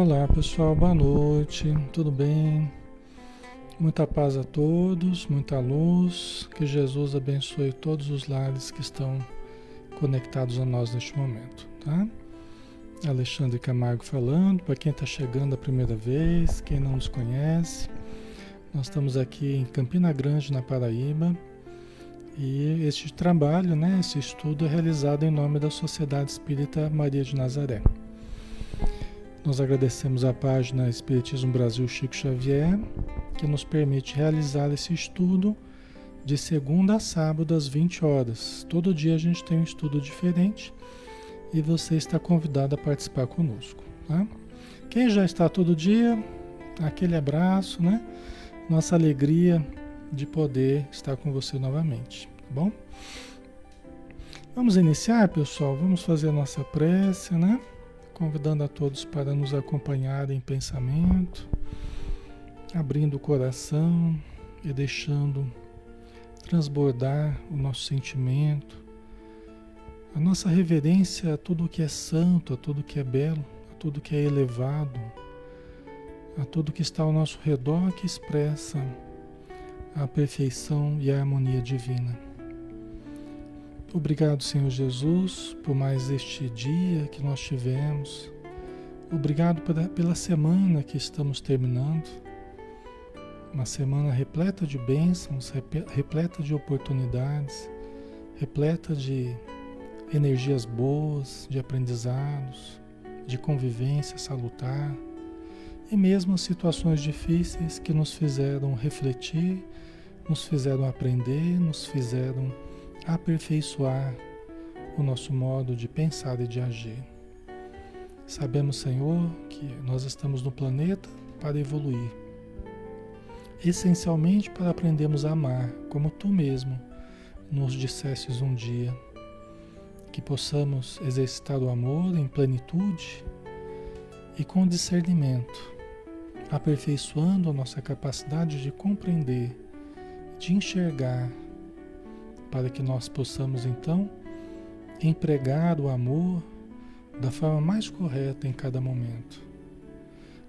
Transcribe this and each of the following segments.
Olá pessoal, boa noite, tudo bem? Muita paz a todos, muita luz, que Jesus abençoe todos os lares que estão conectados a nós neste momento, tá? Alexandre Camargo falando, para quem está chegando a primeira vez, quem não nos conhece, nós estamos aqui em Campina Grande, na Paraíba, e este trabalho, né, esse estudo é realizado em nome da Sociedade Espírita Maria de Nazaré. Nós agradecemos a página Espiritismo Brasil Chico Xavier, que nos permite realizar esse estudo de segunda a sábado às 20 horas. Todo dia a gente tem um estudo diferente e você está convidado a participar conosco. Tá? Quem já está todo dia, aquele abraço, né? Nossa alegria de poder estar com você novamente, tá bom? Vamos iniciar, pessoal? Vamos fazer a nossa prece, né? Convidando a todos para nos acompanhar em pensamento, abrindo o coração e deixando transbordar o nosso sentimento, a nossa reverência a tudo que é santo, a tudo que é belo, a tudo que é elevado, a tudo que está ao nosso redor que expressa a perfeição e a harmonia divina. Obrigado, Senhor Jesus, por mais este dia que nós tivemos. Obrigado pela, semana que estamos terminando. Uma semana repleta de bênçãos, repleta de oportunidades, repleta de energias boas, de aprendizados, de convivência salutar e mesmo situações difíceis que nos fizeram refletir, nos fizeram aprender, nos fizeram aperfeiçoar o nosso modo de pensar e de agir. Sabemos, Senhor, que nós estamos no planeta para evoluir, essencialmente para aprendermos a amar, como tu mesmo nos dissestes um dia, que possamos exercitar o amor em plenitude e com discernimento, aperfeiçoando a nossa capacidade de compreender, de enxergar para que nós possamos então empregar o amor da forma mais correta em cada momento.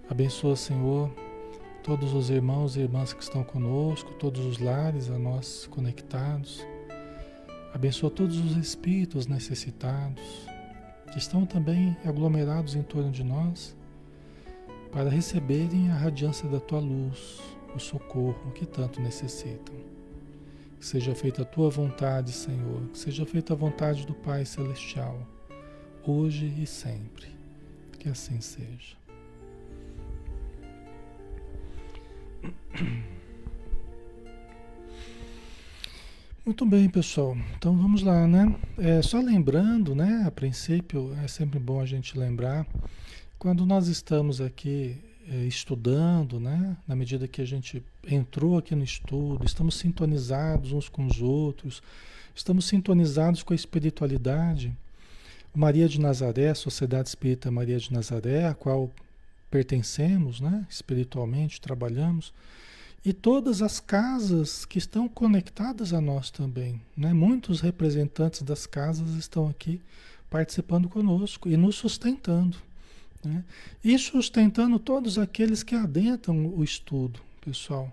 Abençoa, Senhor, todos os irmãos e irmãs que estão conosco, todos os lares a nós conectados. Abençoa todos os espíritos necessitados que estão também aglomerados em torno de nós para receberem a radiância da tua luz, o socorro que tanto necessitam. Seja feita a tua vontade, Senhor. Seja feita a vontade do Pai Celestial, hoje e sempre. Que assim seja. Muito bem, pessoal. Então vamos lá, né? É, só lembrando, né? A princípio é sempre bom a gente lembrar quando nós estamos aqui é, estudando, né? Na medida que a gente entrou aqui no estudo, estamos sintonizados uns com os outros, estamos sintonizados com a espiritualidade. Maria de Nazaré, Sociedade Espírita Maria de Nazaré, a qual pertencemos, né? Espiritualmente trabalhamos e todas as casas que estão conectadas a nós também, né? Muitos representantes das casas estão aqui participando conosco e nos sustentando. Né? E sustentando todos aqueles que adentram o estudo, pessoal.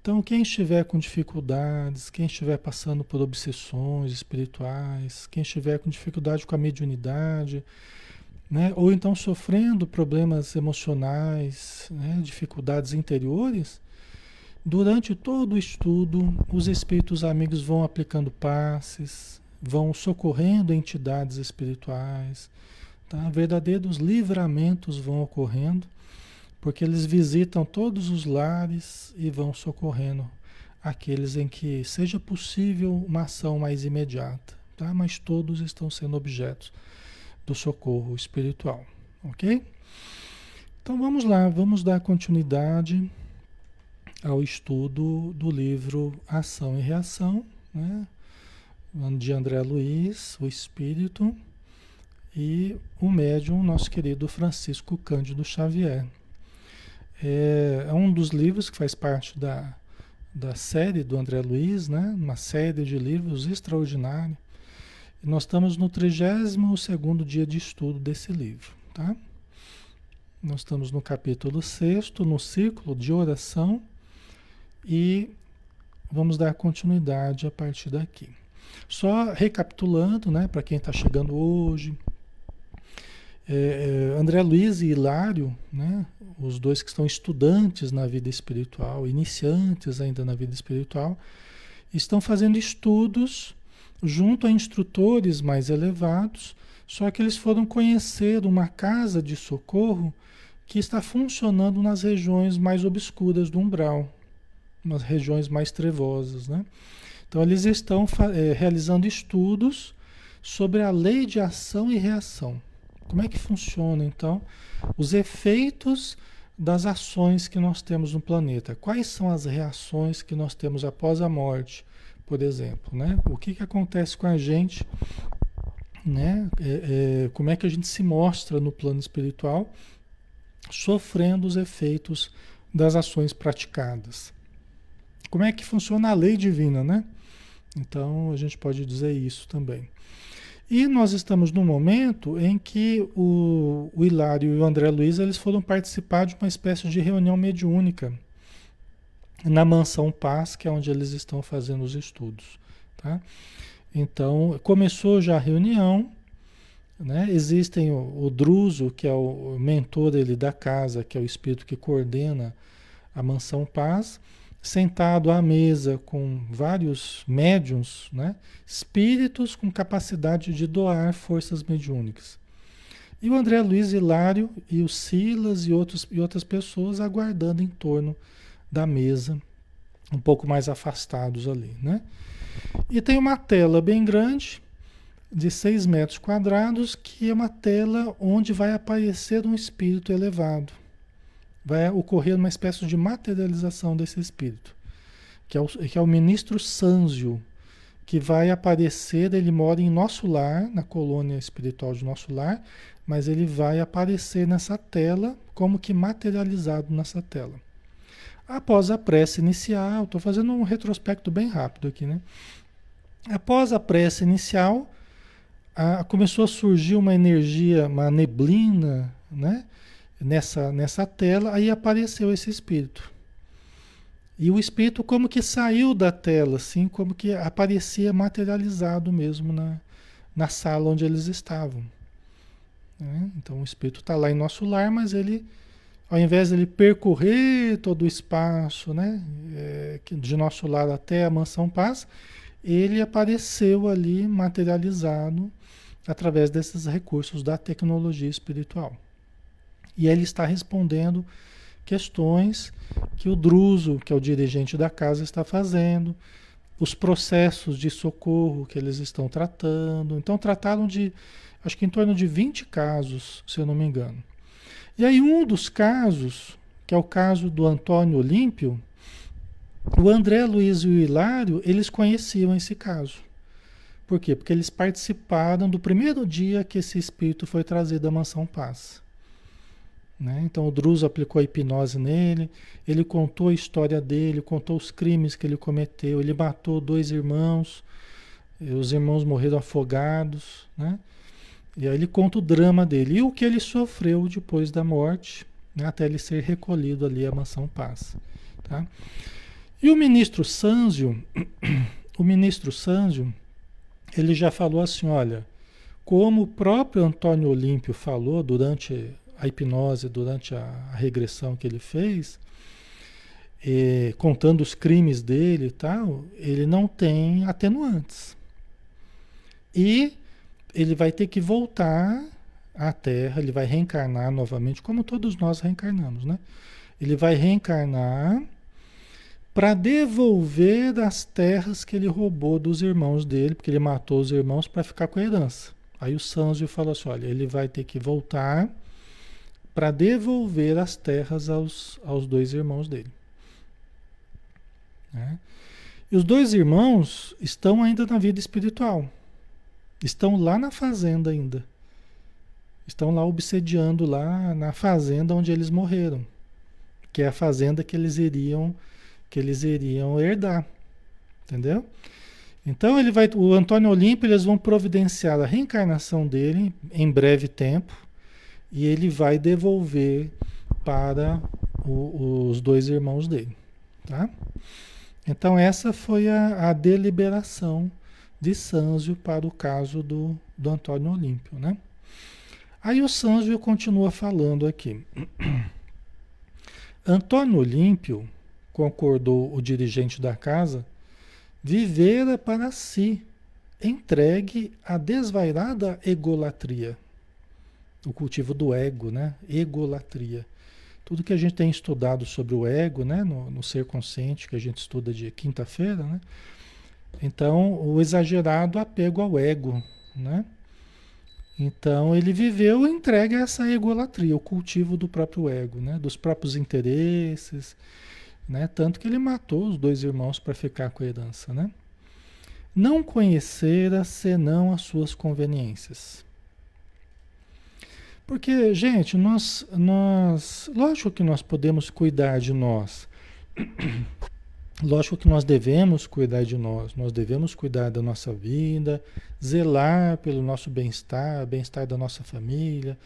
Então, quem estiver com dificuldades, quem estiver passando por obsessões espirituais, quem estiver com dificuldade com a mediunidade, né? ou então sofrendo problemas emocionais, né? dificuldades interiores, durante todo o estudo, os espíritos amigos vão aplicando passes, vão socorrendo entidades espirituais, Tá? Verdadeiros livramentos vão ocorrendo, porque eles visitam todos os lares e vão socorrendo aqueles em que seja possível uma ação mais imediata, tá? mas todos estão sendo objetos do socorro espiritual, ok? Então vamos lá, vamos dar continuidade ao estudo do livro Ação e Reação, né? de André Luiz, o Espírito e o médium, nosso querido Francisco Cândido Xavier. É, é, um dos livros que faz parte da, da série do André Luiz, né? uma série de livros extraordinária. Nós estamos no 32 dia de estudo desse livro. Tá? Nós estamos no capítulo 6, no ciclo de oração, e vamos dar continuidade a partir daqui. Só recapitulando, né, para quem está chegando hoje, é, é, André Luiz e Hilário, né, os dois que estão estudantes na vida espiritual, iniciantes ainda na vida espiritual, estão fazendo estudos junto a instrutores mais elevados, só que eles foram conhecer uma casa de socorro que está funcionando nas regiões mais obscuras do umbral, nas regiões mais trevosas, né? Então eles estão é, realizando estudos sobre a lei de ação e reação. Como é que funciona então os efeitos das ações que nós temos no planeta? Quais são as reações que nós temos após a morte, por exemplo? Né? O que, que acontece com a gente? Né? É, é, como é que a gente se mostra no plano espiritual sofrendo os efeitos das ações praticadas? Como é que funciona a lei divina, né? Então a gente pode dizer isso também. E nós estamos no momento em que o, o Hilário e o André Luiz eles foram participar de uma espécie de reunião mediúnica na Mansão Paz, que é onde eles estão fazendo os estudos. Tá? Então, começou já a reunião, né? existem o, o Druso, que é o mentor dele da casa, que é o espírito que coordena a Mansão Paz, sentado à mesa com vários médiums, né? espíritos com capacidade de doar forças mediúnicas. E o André Luiz Hilário e o Silas e, outros, e outras pessoas aguardando em torno da mesa, um pouco mais afastados ali. Né? E tem uma tela bem grande, de 6 metros quadrados, que é uma tela onde vai aparecer um espírito elevado vai ocorrer uma espécie de materialização desse espírito, que é o, que é o ministro Sanzio, que vai aparecer, ele mora em nosso lar, na colônia espiritual de nosso lar, mas ele vai aparecer nessa tela, como que materializado nessa tela. Após a prece inicial, estou fazendo um retrospecto bem rápido aqui, né? Após a prece inicial, a, começou a surgir uma energia, uma neblina, né? Nessa, nessa tela, aí apareceu esse espírito. E o espírito como que saiu da tela, assim, como que aparecia materializado mesmo na, na sala onde eles estavam. Né? Então o espírito está lá em nosso lar, mas ele, ao invés de ele percorrer todo o espaço né, é, de nosso lar até a mansão paz, ele apareceu ali materializado através desses recursos da tecnologia espiritual. E ele está respondendo questões que o Druso, que é o dirigente da casa, está fazendo, os processos de socorro que eles estão tratando. Então, trataram de, acho que em torno de 20 casos, se eu não me engano. E aí, um dos casos, que é o caso do Antônio Olímpio, o André Luiz e o Hilário, eles conheciam esse caso. Por quê? Porque eles participaram do primeiro dia que esse espírito foi trazido à Mansão Paz. Né? Então o Druso aplicou a hipnose nele, ele contou a história dele, contou os crimes que ele cometeu, ele matou dois irmãos, os irmãos morreram afogados, né? E aí ele conta o drama dele e o que ele sofreu depois da morte, né? até ele ser recolhido ali à mansão Paz. Tá? E o ministro Sanzio, o ministro Sanzio, ele já falou assim, olha, como o próprio Antônio Olímpio falou durante a hipnose durante a, a regressão que ele fez, e, contando os crimes dele e tal, ele não tem atenuantes. E ele vai ter que voltar à Terra, ele vai reencarnar novamente, como todos nós reencarnamos, né? Ele vai reencarnar para devolver as terras que ele roubou dos irmãos dele, porque ele matou os irmãos para ficar com a herança. Aí o Sanzio falou assim: olha, ele vai ter que voltar para devolver as terras aos, aos dois irmãos dele. Né? E os dois irmãos estão ainda na vida espiritual. Estão lá na fazenda ainda. Estão lá obsediando lá na fazenda onde eles morreram, que é a fazenda que eles iriam que eles iriam herdar. Entendeu? Então ele vai, o Antônio Olímpio, eles vão providenciar a reencarnação dele em breve tempo e ele vai devolver para o, os dois irmãos dele, tá? Então essa foi a, a deliberação de Sanzio para o caso do, do Antônio Olímpio, né? Aí o Sanzio continua falando aqui. Antônio Olímpio, concordou o dirigente da casa, vivera para si, entregue à desvairada egolatria. O cultivo do ego, né? Egolatria. Tudo que a gente tem estudado sobre o ego, né? No, no ser consciente, que a gente estuda de quinta-feira, né? Então, o exagerado apego ao ego, né? Então, ele viveu entregue a essa egolatria, o cultivo do próprio ego, né? Dos próprios interesses, né? Tanto que ele matou os dois irmãos para ficar com a herança, né? Não conhecera senão as suas conveniências. Porque, gente, nós, nós, lógico que nós podemos cuidar de nós. Lógico que nós devemos cuidar de nós, nós devemos cuidar da nossa vida, zelar pelo nosso bem-estar, bem-estar da nossa família,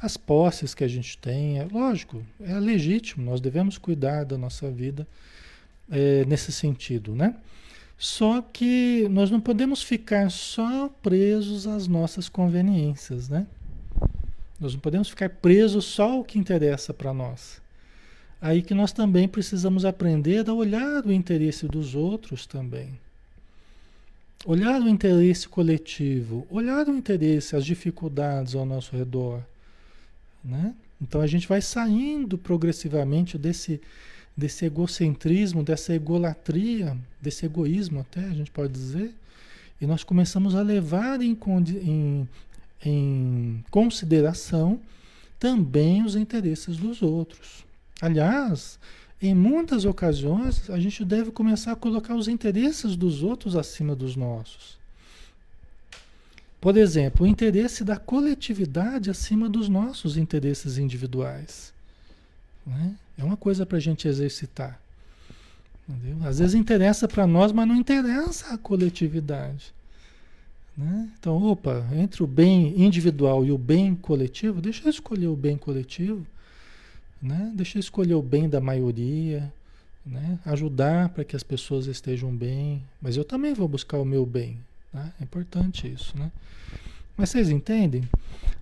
as posses que a gente tem, é lógico, é legítimo, nós devemos cuidar da nossa vida é, nesse sentido, né? Só que nós não podemos ficar só presos às nossas conveniências, né? Nós não podemos ficar presos só ao que interessa para nós. Aí que nós também precisamos aprender a olhar o interesse dos outros também. Olhar o interesse coletivo, olhar o interesse, as dificuldades ao nosso redor né? Então a gente vai saindo progressivamente desse, desse egocentrismo, dessa egolatria, desse egoísmo até, a gente pode dizer, e nós começamos a levar em, em, em consideração também os interesses dos outros. Aliás, em muitas ocasiões, a gente deve começar a colocar os interesses dos outros acima dos nossos. Por exemplo, o interesse da coletividade acima dos nossos interesses individuais. Né? É uma coisa para a gente exercitar. Entendeu? Às vezes interessa para nós, mas não interessa a coletividade. Né? Então, opa, entre o bem individual e o bem coletivo, deixa eu escolher o bem coletivo. Né? Deixa eu escolher o bem da maioria. Né? Ajudar para que as pessoas estejam bem. Mas eu também vou buscar o meu bem. Né? É importante isso, né? Mas vocês entendem?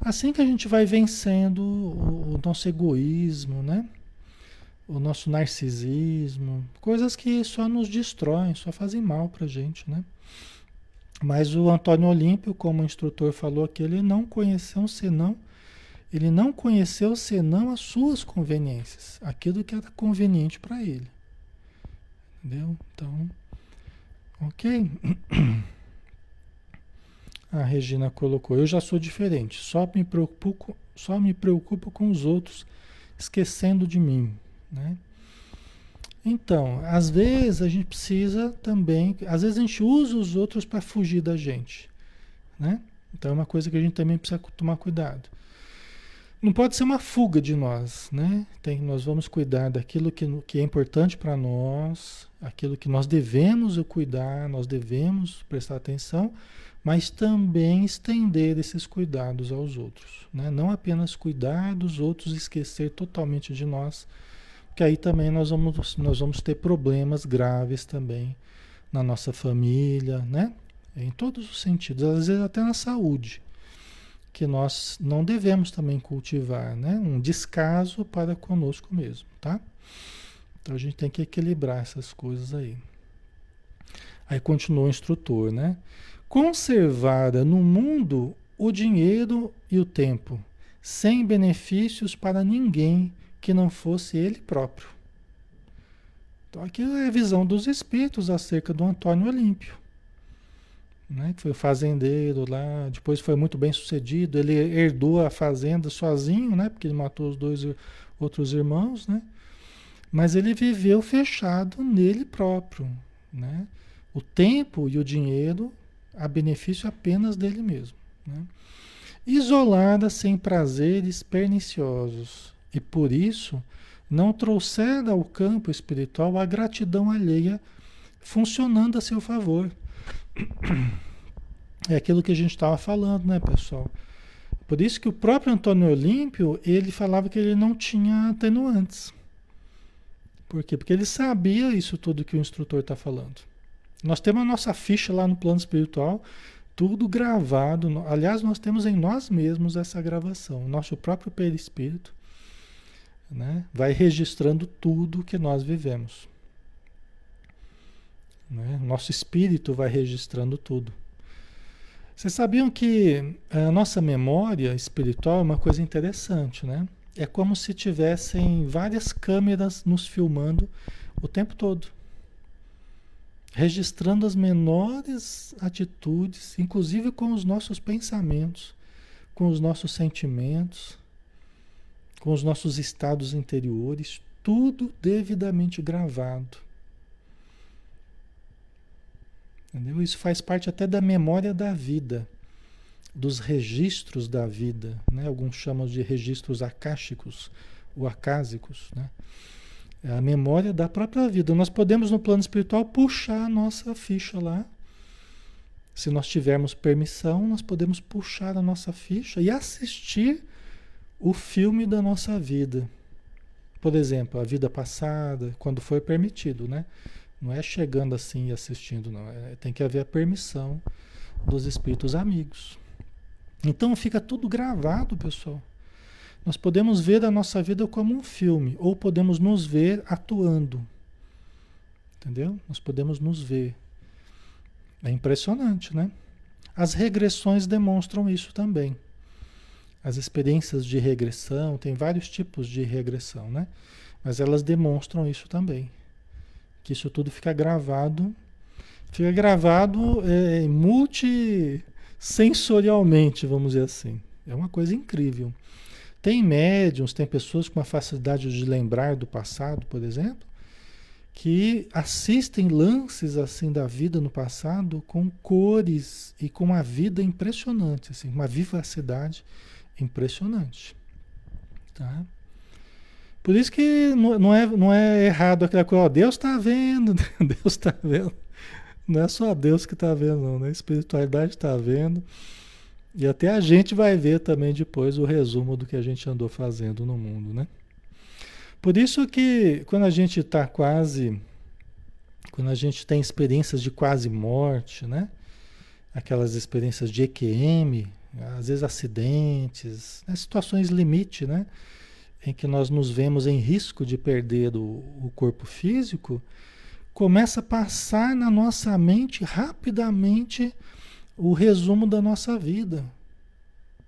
Assim que a gente vai vencendo o, o nosso egoísmo, né? O nosso narcisismo, coisas que só nos destroem, só fazem mal pra gente, né? Mas o Antônio Olímpio, como o instrutor falou aqui, ele não conheceu senão, ele não conheceu senão as suas conveniências, aquilo que era conveniente para ele. Entendeu? Então, ok. A Regina colocou: Eu já sou diferente, só me preocupo, só me preocupo com os outros, esquecendo de mim. Né? Então, às vezes a gente precisa também, às vezes a gente usa os outros para fugir da gente. Né? Então é uma coisa que a gente também precisa tomar cuidado. Não pode ser uma fuga de nós, né? Tem, nós vamos cuidar daquilo que, que é importante para nós, aquilo que nós devemos cuidar, nós devemos prestar atenção, mas também estender esses cuidados aos outros. Né? Não apenas cuidar dos outros esquecer totalmente de nós, que aí também nós vamos, nós vamos ter problemas graves também na nossa família, né? em todos os sentidos, às vezes até na saúde, que nós não devemos também cultivar, né? um descaso para conosco mesmo, tá? Então a gente tem que equilibrar essas coisas aí. Aí continua o instrutor, né? conservara no mundo o dinheiro e o tempo, sem benefícios para ninguém que não fosse ele próprio. Então, aqui é a visão dos espíritos acerca do Antônio Olímpio, né, que foi fazendeiro lá, depois foi muito bem sucedido, ele herdou a fazenda sozinho, né, porque ele matou os dois outros irmãos, né, mas ele viveu fechado nele próprio. Né? O tempo e o dinheiro a benefício apenas dele mesmo. Né? Isolada sem prazeres perniciosos, e por isso não trouxer ao campo espiritual a gratidão alheia funcionando a seu favor. É aquilo que a gente estava falando, né, pessoal? Por isso que o próprio Antônio Olímpio, ele falava que ele não tinha atenuantes. Por quê? Porque ele sabia isso tudo que o instrutor está falando. Nós temos a nossa ficha lá no plano espiritual, tudo gravado. Aliás, nós temos em nós mesmos essa gravação. Nosso próprio perispírito né, vai registrando tudo que nós vivemos. Né? Nosso espírito vai registrando tudo. Vocês sabiam que a nossa memória espiritual é uma coisa interessante, né? É como se tivessem várias câmeras nos filmando o tempo todo, registrando as menores atitudes, inclusive com os nossos pensamentos, com os nossos sentimentos, com os nossos estados interiores, tudo devidamente gravado. Entendeu? Isso faz parte até da memória da vida dos registros da vida, né? alguns chamam de registros acásticos ou acásicos, né? É a memória da própria vida. Nós podemos no plano espiritual puxar a nossa ficha lá. Se nós tivermos permissão, nós podemos puxar a nossa ficha e assistir o filme da nossa vida. Por exemplo, a vida passada, quando foi permitido, né? Não é chegando assim e assistindo, não. É, tem que haver a permissão dos espíritos amigos. Então fica tudo gravado, pessoal. Nós podemos ver a nossa vida como um filme, ou podemos nos ver atuando. Entendeu? Nós podemos nos ver. É impressionante, né? As regressões demonstram isso também. As experiências de regressão, tem vários tipos de regressão, né? Mas elas demonstram isso também. Que isso tudo fica gravado. Fica gravado é, multi sensorialmente, vamos dizer assim. É uma coisa incrível. Tem médiums, tem pessoas com uma facilidade de lembrar do passado, por exemplo, que assistem lances assim da vida no passado com cores e com uma vida impressionante, assim, uma vivacidade impressionante. Tá? Por isso que não é, não é errado aquela coisa, ó, Deus está vendo, Deus está vendo. Não é só Deus que está vendo, não, né? A espiritualidade está vendo. E até a gente vai ver também depois o resumo do que a gente andou fazendo no mundo, né? Por isso que quando a gente está quase, quando a gente tem experiências de quase morte, né? Aquelas experiências de EQM, às vezes acidentes, né? situações limite, né? Em que nós nos vemos em risco de perder o, o corpo físico, começa a passar na nossa mente rapidamente o resumo da nossa vida.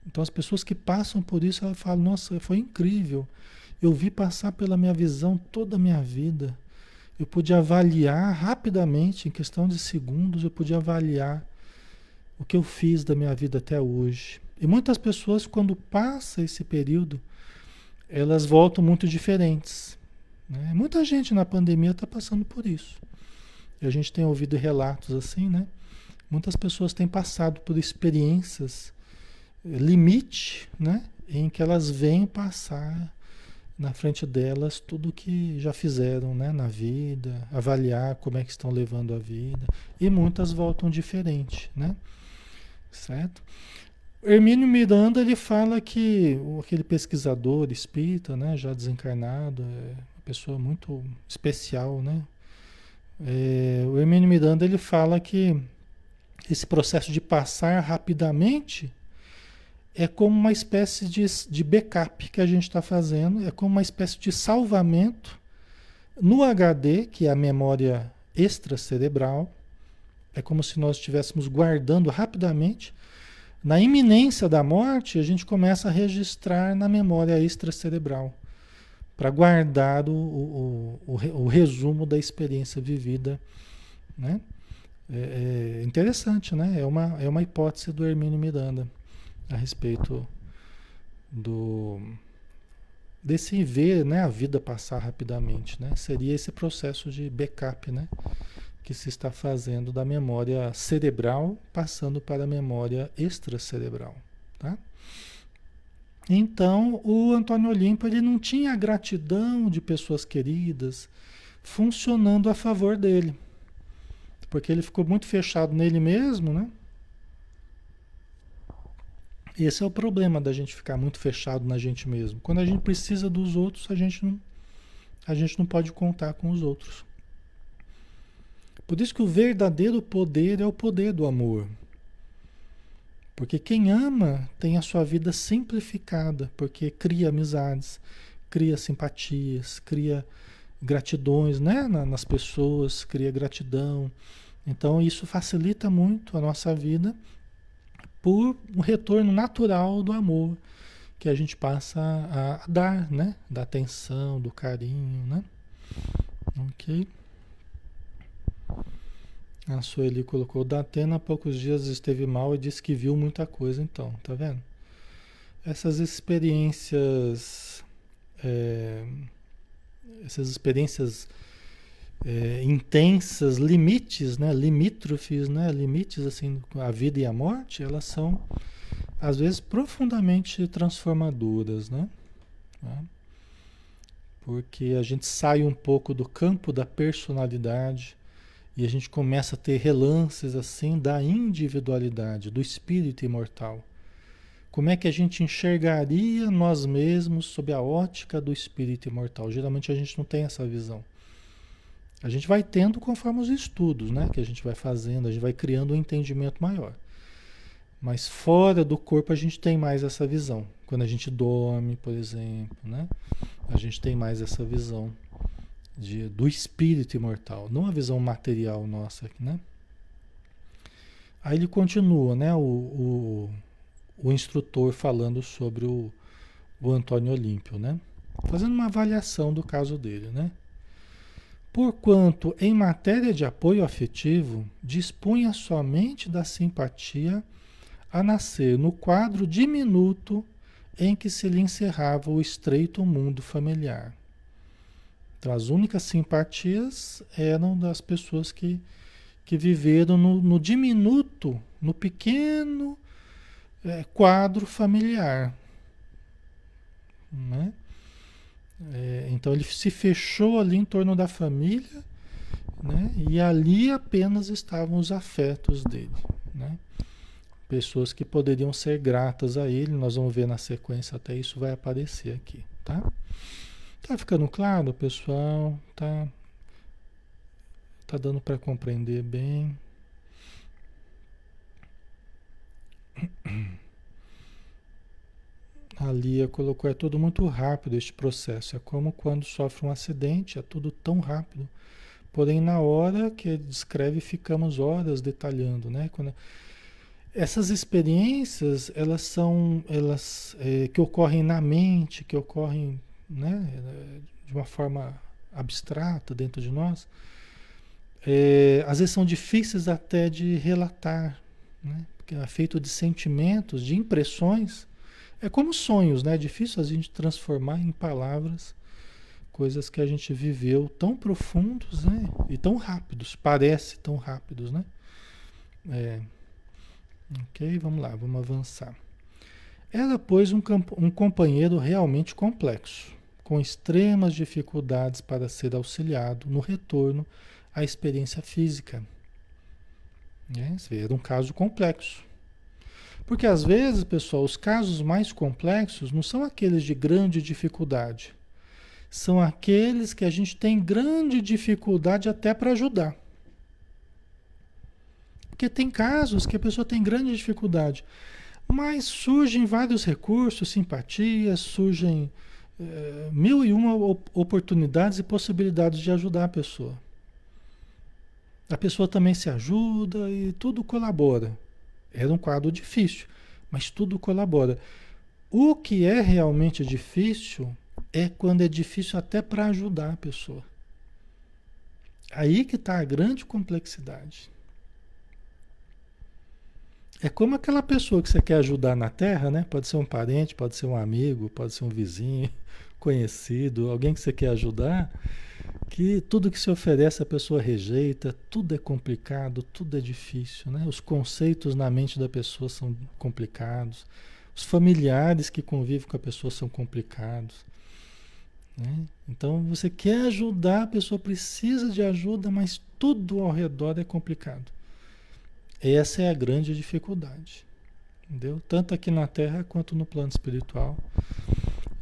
Então as pessoas que passam por isso, elas falam, nossa, foi incrível. Eu vi passar pela minha visão toda a minha vida. Eu pude avaliar rapidamente, em questão de segundos, eu pude avaliar o que eu fiz da minha vida até hoje. E muitas pessoas, quando passa esse período, elas voltam muito diferentes. Né? Muita gente na pandemia está passando por isso. E a gente tem ouvido relatos assim, né? Muitas pessoas têm passado por experiências eh, limite, né? Em que elas vêm passar na frente delas tudo que já fizeram né, na vida, avaliar como é que estão levando a vida. E muitas voltam diferente, né? Certo? Hermínio Miranda ele fala que aquele pesquisador espírita, né, já desencarnado, é pessoa muito especial, né? É, o Hermínio Miranda ele fala que esse processo de passar rapidamente é como uma espécie de, de backup que a gente está fazendo, é como uma espécie de salvamento no HD, que é a memória extracerebral. É como se nós estivéssemos guardando rapidamente. Na iminência da morte, a gente começa a registrar na memória extracerebral para guardar o, o, o, o, resumo da experiência vivida. Né? É, é, interessante, né? É uma, é uma hipótese do Hermínio Miranda a respeito do desse ver né, a vida passar rapidamente. Né? Seria esse processo de backup né, que se está fazendo da memória cerebral passando para a memória extracerebral. Tá? Então, o Antônio Olimpo ele não tinha a gratidão de pessoas queridas funcionando a favor dele. Porque ele ficou muito fechado nele mesmo, né? Esse é o problema da gente ficar muito fechado na gente mesmo. Quando a gente precisa dos outros, a gente não, a gente não pode contar com os outros. Por isso que o verdadeiro poder é o poder do amor. Porque quem ama tem a sua vida simplificada, porque cria amizades, cria simpatias, cria gratidões né? nas pessoas, cria gratidão. Então isso facilita muito a nossa vida por um retorno natural do amor que a gente passa a, dar, né? Da atenção, do carinho, né? Ok? A Sueli colocou, Datena há poucos dias esteve mal e disse que viu muita coisa, então, tá vendo? Essas experiências, é, essas experiências é, intensas, limites, né? limítrofes, né? limites assim, a vida e a morte, elas são às vezes profundamente transformadoras, né? Tá? Porque a gente sai um pouco do campo da personalidade e a gente começa a ter relances assim da individualidade, do espírito imortal. Como é que a gente enxergaria nós mesmos sob a ótica do espírito imortal? Geralmente a gente não tem essa visão. A gente vai tendo conforme os estudos, né? Que a gente vai fazendo, a gente vai criando um entendimento maior. Mas fora do corpo a gente tem mais essa visão. Quando a gente dorme, por exemplo, né? A gente tem mais essa visão de, do espírito imortal, não a visão material nossa, né? Aí ele continua, né? O, o, o instrutor falando sobre o, o Antônio Olímpio, né? Fazendo uma avaliação do caso dele, né? porquanto em matéria de apoio afetivo dispunha somente da simpatia a nascer no quadro diminuto em que se lhe encerrava o estreito mundo familiar. As únicas simpatias eram das pessoas que, que viveram no, no diminuto, no pequeno é, quadro familiar. Né? É, então ele se fechou ali em torno da família, né? E ali apenas estavam os afetos dele, né? Pessoas que poderiam ser gratas a ele, nós vamos ver na sequência até isso vai aparecer aqui, tá? Tá ficando claro, pessoal? Tá tá dando para compreender bem? A Lia colocou, é tudo muito rápido este processo. É como quando sofre um acidente, é tudo tão rápido. Porém, na hora que descreve, ficamos horas detalhando, né? Quando... Essas experiências, elas são, elas é, que ocorrem na mente, que ocorrem, né, de uma forma abstrata dentro de nós, é, às vezes são difíceis até de relatar, né? Porque é feito de sentimentos, de impressões é como sonhos, né? É difícil a gente transformar em palavras coisas que a gente viveu tão profundos, né? E tão rápidos, parece tão rápidos, né? É. Ok, vamos lá, vamos avançar. Era, pois, um, um companheiro realmente complexo, com extremas dificuldades para ser auxiliado no retorno à experiência física. É, era um caso complexo. Porque às vezes, pessoal, os casos mais complexos não são aqueles de grande dificuldade. São aqueles que a gente tem grande dificuldade até para ajudar. Porque tem casos que a pessoa tem grande dificuldade, mas surgem vários recursos, simpatias, surgem é, mil e uma oportunidades e possibilidades de ajudar a pessoa. A pessoa também se ajuda e tudo colabora. Era um quadro difícil, mas tudo colabora. O que é realmente difícil é quando é difícil até para ajudar a pessoa. Aí que está a grande complexidade. É como aquela pessoa que você quer ajudar na Terra, né? Pode ser um parente, pode ser um amigo, pode ser um vizinho, conhecido, alguém que você quer ajudar que tudo que se oferece a pessoa rejeita, tudo é complicado, tudo é difícil, né? Os conceitos na mente da pessoa são complicados, os familiares que convivem com a pessoa são complicados. Né? Então você quer ajudar, a pessoa precisa de ajuda, mas tudo ao redor é complicado. Essa é a grande dificuldade. Entendeu? Tanto aqui na Terra quanto no plano espiritual.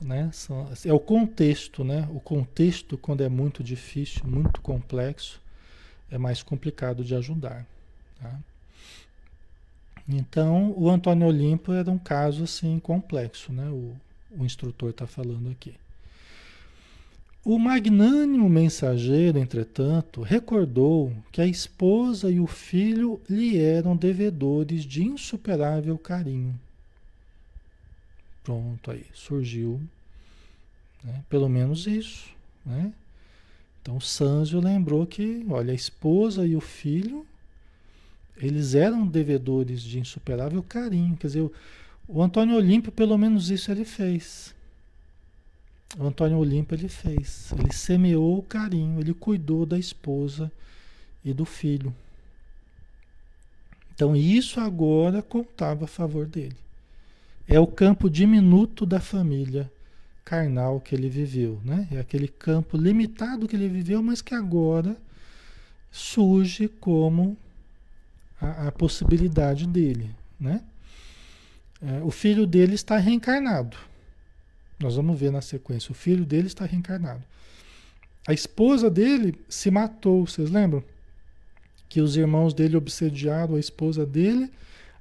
Né? É o contexto, né? O contexto, quando é muito difícil, muito complexo, é mais complicado de ajudar. Tá? Então, o Antônio Olimpo era um caso assim complexo, né? O, o instrutor está falando aqui. O magnânimo mensageiro, entretanto, recordou que a esposa e o filho lhe eram devedores de insuperável carinho. Pronto, aí surgiu né? pelo menos isso. Né? Então Sanzio lembrou que, olha, a esposa e o filho, eles eram devedores de insuperável carinho. Quer dizer, o, o Antônio Olímpio, pelo menos isso ele fez. O Antônio Olímpio ele fez. Ele semeou o carinho, ele cuidou da esposa e do filho. Então isso agora contava a favor dele. É o campo diminuto da família carnal que ele viveu, né? É aquele campo limitado que ele viveu, mas que agora surge como a, a possibilidade dele, né? É, o filho dele está reencarnado. Nós vamos ver na sequência. O filho dele está reencarnado. A esposa dele se matou, vocês lembram? Que os irmãos dele obsediaram a esposa dele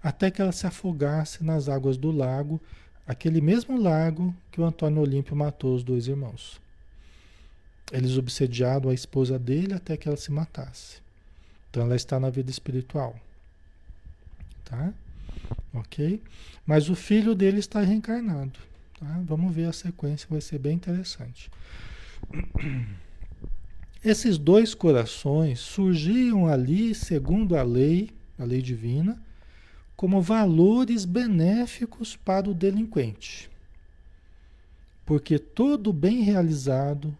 até que ela se afogasse nas águas do lago aquele mesmo lago que o Antônio Olímpio matou os dois irmãos. Eles obsediaram a esposa dele até que ela se matasse. Então ela está na vida espiritual. Tá? Ok? Mas o filho dele está reencarnado. Tá? Vamos ver a sequência, vai ser bem interessante. Esses dois corações surgiam ali, segundo a lei, a lei divina, como valores benéficos para o delinquente. Porque todo bem realizado,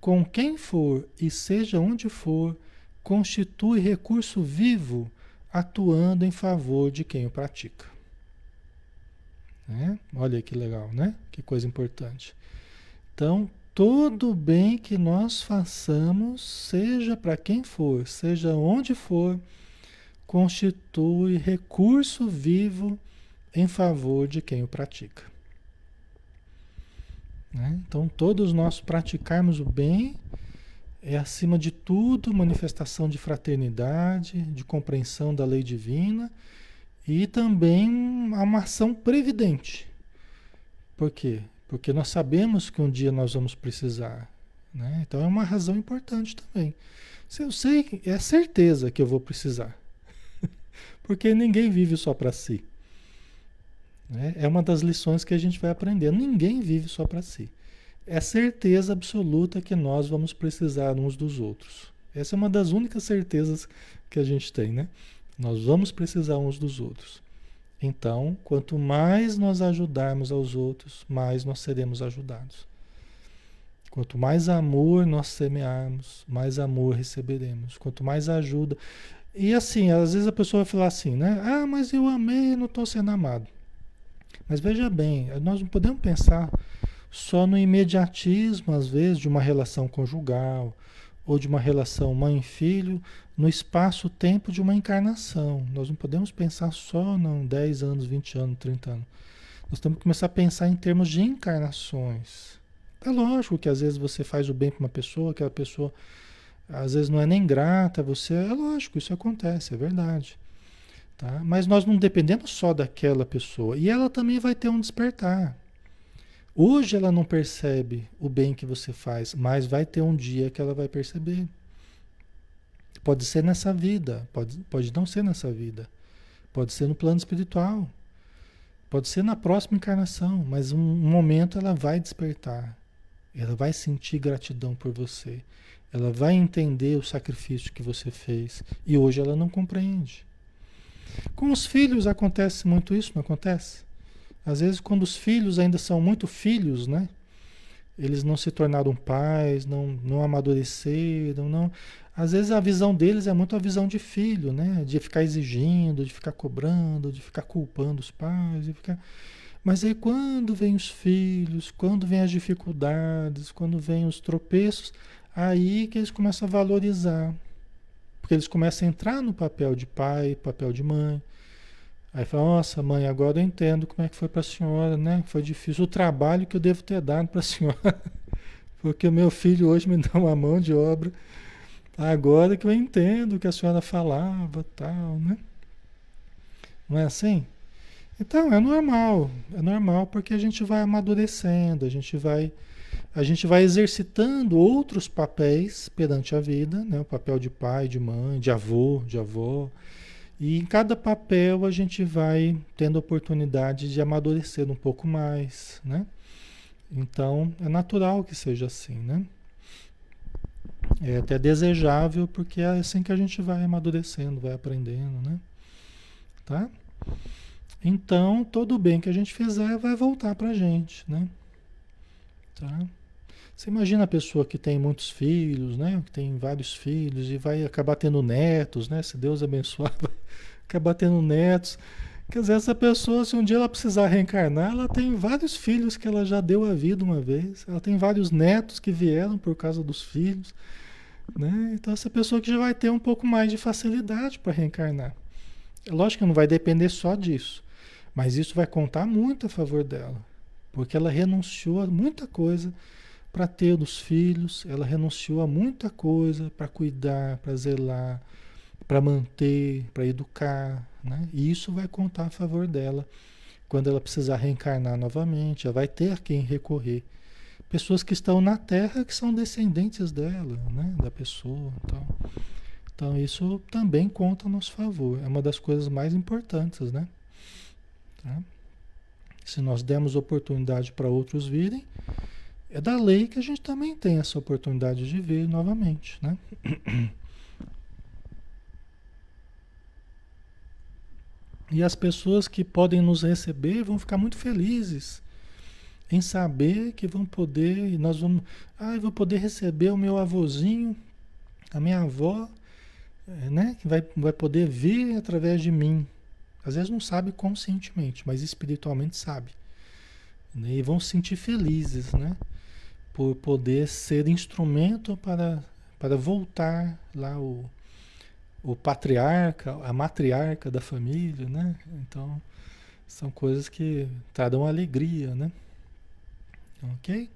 com quem for e seja onde for, constitui recurso vivo atuando em favor de quem o pratica. Né? Olha que legal, né? Que coisa importante. Então, todo bem que nós façamos, seja para quem for, seja onde for, constitui recurso vivo em favor de quem o pratica. Né? Então, todos nós praticarmos o bem é, acima de tudo, manifestação de fraternidade, de compreensão da lei divina e também uma ação previdente. Por quê? Porque nós sabemos que um dia nós vamos precisar. Né? Então, é uma razão importante também. Se eu sei, é certeza que eu vou precisar. Porque ninguém vive só para si. Né? É uma das lições que a gente vai aprender. Ninguém vive só para si. É certeza absoluta que nós vamos precisar uns dos outros. Essa é uma das únicas certezas que a gente tem, né? Nós vamos precisar uns dos outros. Então, quanto mais nós ajudarmos aos outros, mais nós seremos ajudados. Quanto mais amor nós semearmos, mais amor receberemos. Quanto mais ajuda. E assim, às vezes a pessoa vai falar assim, né? Ah, mas eu amei, não estou sendo amado. Mas veja bem, nós não podemos pensar só no imediatismo, às vezes, de uma relação conjugal ou de uma relação mãe-filho no espaço-tempo de uma encarnação. Nós não podemos pensar só em 10 anos, 20 anos, 30 anos. Nós temos que começar a pensar em termos de encarnações. É lógico que às vezes você faz o bem para uma pessoa, aquela pessoa às vezes não é nem grata, você é lógico, isso acontece, é verdade. Tá? Mas nós não dependemos só daquela pessoa. E ela também vai ter um despertar. Hoje ela não percebe o bem que você faz, mas vai ter um dia que ela vai perceber. Pode ser nessa vida, pode, pode não ser nessa vida. Pode ser no plano espiritual. Pode ser na próxima encarnação, mas um momento ela vai despertar. Ela vai sentir gratidão por você. Ela vai entender o sacrifício que você fez e hoje ela não compreende. Com os filhos acontece muito isso, não acontece? Às vezes, quando os filhos ainda são muito filhos, né? Eles não se tornaram pais, não, não amadureceram, não. Às vezes a visão deles é muito a visão de filho, né? De ficar exigindo, de ficar cobrando, de ficar culpando os pais, de ficar. Mas aí quando vem os filhos, quando vem as dificuldades, quando vem os tropeços, Aí que eles começam a valorizar. Porque eles começam a entrar no papel de pai, papel de mãe. Aí fala, nossa mãe, agora eu entendo como é que foi para a senhora, né? Foi difícil o trabalho que eu devo ter dado para a senhora, porque o meu filho hoje me dá uma mão de obra. Agora que eu entendo o que a senhora falava, tal, né? Não é assim? Então é normal, é normal porque a gente vai amadurecendo, a gente vai a gente vai exercitando outros papéis perante a vida, né? O papel de pai, de mãe, de avô, de avó. E em cada papel a gente vai tendo oportunidade de amadurecer um pouco mais, né? Então é natural que seja assim, né? É até desejável porque é assim que a gente vai amadurecendo, vai aprendendo, né? Tá? Então, todo bem que a gente fizer vai voltar para a gente, né? Tá? Você imagina a pessoa que tem muitos filhos, né? Que tem vários filhos e vai acabar tendo netos, né? Se Deus abençoar, vai acabar tendo netos. Quer dizer, essa pessoa, se um dia ela precisar reencarnar, ela tem vários filhos que ela já deu a vida uma vez. Ela tem vários netos que vieram por causa dos filhos. Né? Então, essa pessoa que já vai ter um pouco mais de facilidade para reencarnar. É lógico que não vai depender só disso, mas isso vai contar muito a favor dela, porque ela renunciou a muita coisa para ter os filhos, ela renunciou a muita coisa para cuidar, para zelar, para manter, para educar, né? E isso vai contar a favor dela quando ela precisar reencarnar novamente, ela vai ter a quem recorrer. Pessoas que estão na Terra que são descendentes dela, né? Da pessoa, então. Então isso também conta a nosso favor. É uma das coisas mais importantes, né? Tá? Se nós demos oportunidade para outros virem, é da lei que a gente também tem essa oportunidade de ver novamente, né? E as pessoas que podem nos receber vão ficar muito felizes em saber que vão poder, nós vamos, ah, eu vou poder receber o meu avôzinho, a minha avó, eh, né, que vai, vai poder vir através de mim. Às vezes não sabe conscientemente, mas espiritualmente sabe. Né? E vão se sentir felizes, né? Por poder ser instrumento para, para voltar lá o, o patriarca, a matriarca da família, né? Então, são coisas que trarão alegria, né? Ok?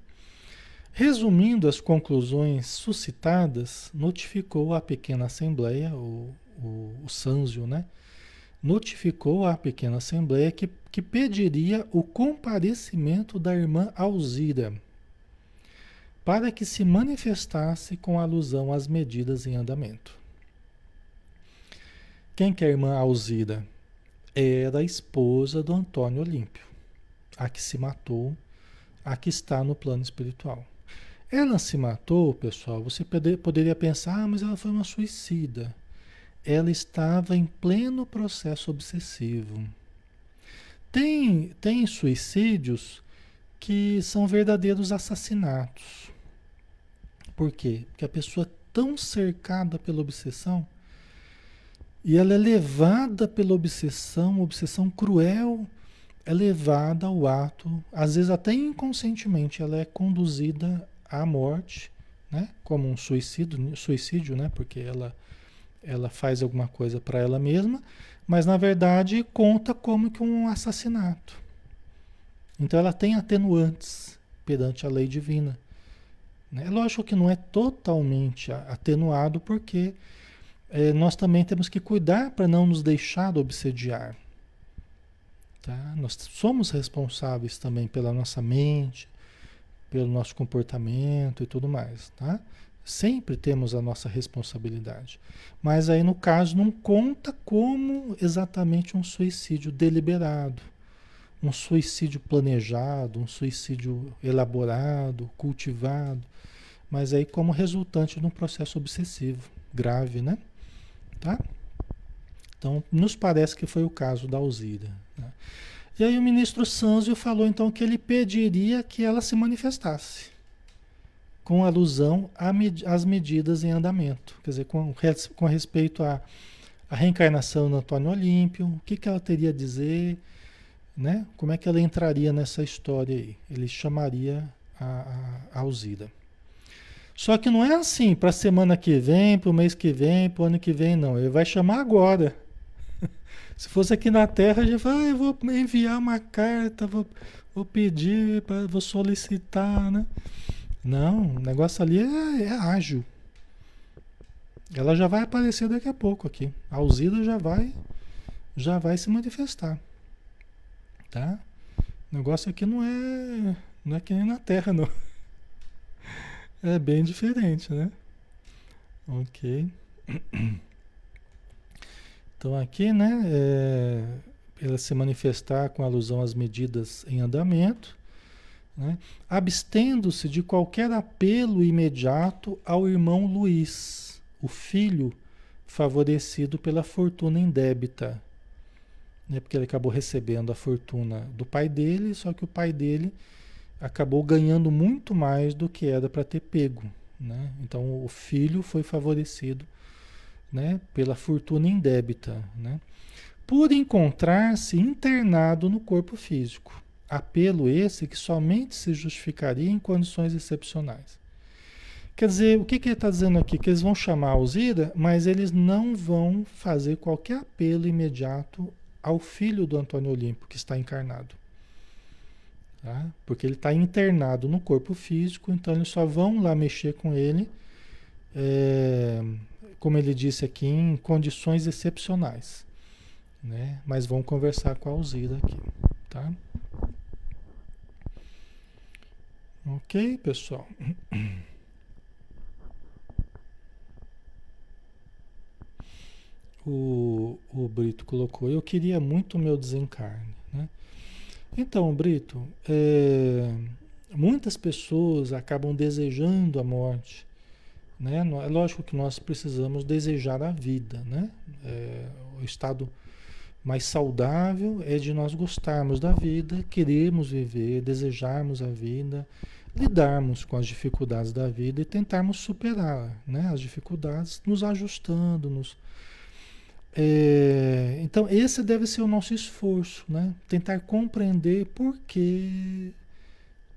Resumindo as conclusões suscitadas, notificou a pequena assembleia, o, o, o Sanzio, né? Notificou à pequena assembleia que, que pediria o comparecimento da irmã Alzira para que se manifestasse com alusão às medidas em andamento. Quem que é a irmã Alzira? Era a esposa do Antônio Olímpio, a que se matou, a que está no plano espiritual. Ela se matou, pessoal, você poderia pensar, ah, mas ela foi uma suicida. Ela estava em pleno processo obsessivo. Tem, tem suicídios que são verdadeiros assassinatos. Por quê? Porque a pessoa é tão cercada pela obsessão e ela é levada pela obsessão, obsessão cruel, é levada ao ato, às vezes até inconscientemente, ela é conduzida à morte, né? Como um suicídio, suicídio, né? Porque ela ela faz alguma coisa para ela mesma, mas na verdade conta como que um assassinato. Então ela tem atenuantes perante a lei divina. É lógico que não é totalmente atenuado, porque é, nós também temos que cuidar para não nos deixar obsediar. Tá? Nós somos responsáveis também pela nossa mente, pelo nosso comportamento e tudo mais. Tá? Sempre temos a nossa responsabilidade. Mas aí, no caso, não conta como exatamente um suicídio deliberado um suicídio planejado, um suicídio elaborado, cultivado, mas aí como resultante de um processo obsessivo grave, né? Tá? Então, nos parece que foi o caso da Alzira. Né? E aí o ministro Sanzio falou então que ele pediria que ela se manifestasse, com alusão às medidas em andamento, quer dizer, com, com respeito à, à reencarnação do Antônio Olímpio, o que, que ela teria a dizer, né? Como é que ela entraria nessa história aí? Ele chamaria a, a, a Alzira. Só que não é assim, para a semana que vem, para o mês que vem, para o ano que vem, não. Ele vai chamar agora. Se fosse aqui na Terra, já fala, ah, eu vou enviar uma carta, vou, vou pedir, vou solicitar, né? Não, o negócio ali é, é ágil. Ela já vai aparecer daqui a pouco aqui. A Alzida já vai, já vai se manifestar, tá? O negócio aqui não é, não é que nem na Terra, não. É bem diferente, né? Ok. Então aqui, né, é, ela se manifestar com alusão às medidas em andamento, né, abstendo-se de qualquer apelo imediato ao irmão Luiz, o filho favorecido pela fortuna indébita, né, porque ele acabou recebendo a fortuna do pai dele, só que o pai dele acabou ganhando muito mais do que era para ter pego. Né? Então o filho foi favorecido né, pela fortuna indébita, né, por encontrar-se internado no corpo físico. Apelo esse que somente se justificaria em condições excepcionais. Quer dizer, o que, que ele está dizendo aqui? Que eles vão chamar a Alzira, mas eles não vão fazer qualquer apelo imediato ao filho do Antônio Olimpo, que está encarnado. Tá? Porque ele está internado no corpo físico, então eles só vão lá mexer com ele é, como ele disse aqui, em condições excepcionais. Né? Mas vamos conversar com a Alzira aqui, tá? Ok, pessoal? O, o Brito colocou, eu queria muito o meu desencarne. Né? Então, Brito, é, muitas pessoas acabam desejando a morte, né? É lógico que nós precisamos desejar a vida, né? É, o estado mais saudável é de nós gostarmos da vida, queremos viver, desejarmos a vida, lidarmos com as dificuldades da vida e tentarmos superar né? as dificuldades, nos ajustando, nos, é, então, esse deve ser o nosso esforço, né? Tentar compreender por que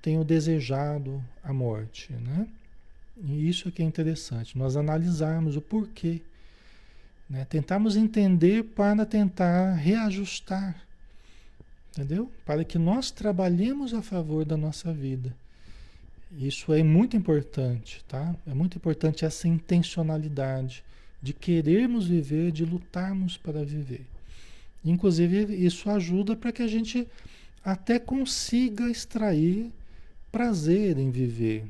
tenho desejado a morte, né? E isso é que é interessante, nós analisarmos o porquê. Né? Tentarmos entender para tentar reajustar. Entendeu? Para que nós trabalhemos a favor da nossa vida. Isso é muito importante, tá? É muito importante essa intencionalidade de querermos viver, de lutarmos para viver. Inclusive, isso ajuda para que a gente até consiga extrair prazer em viver,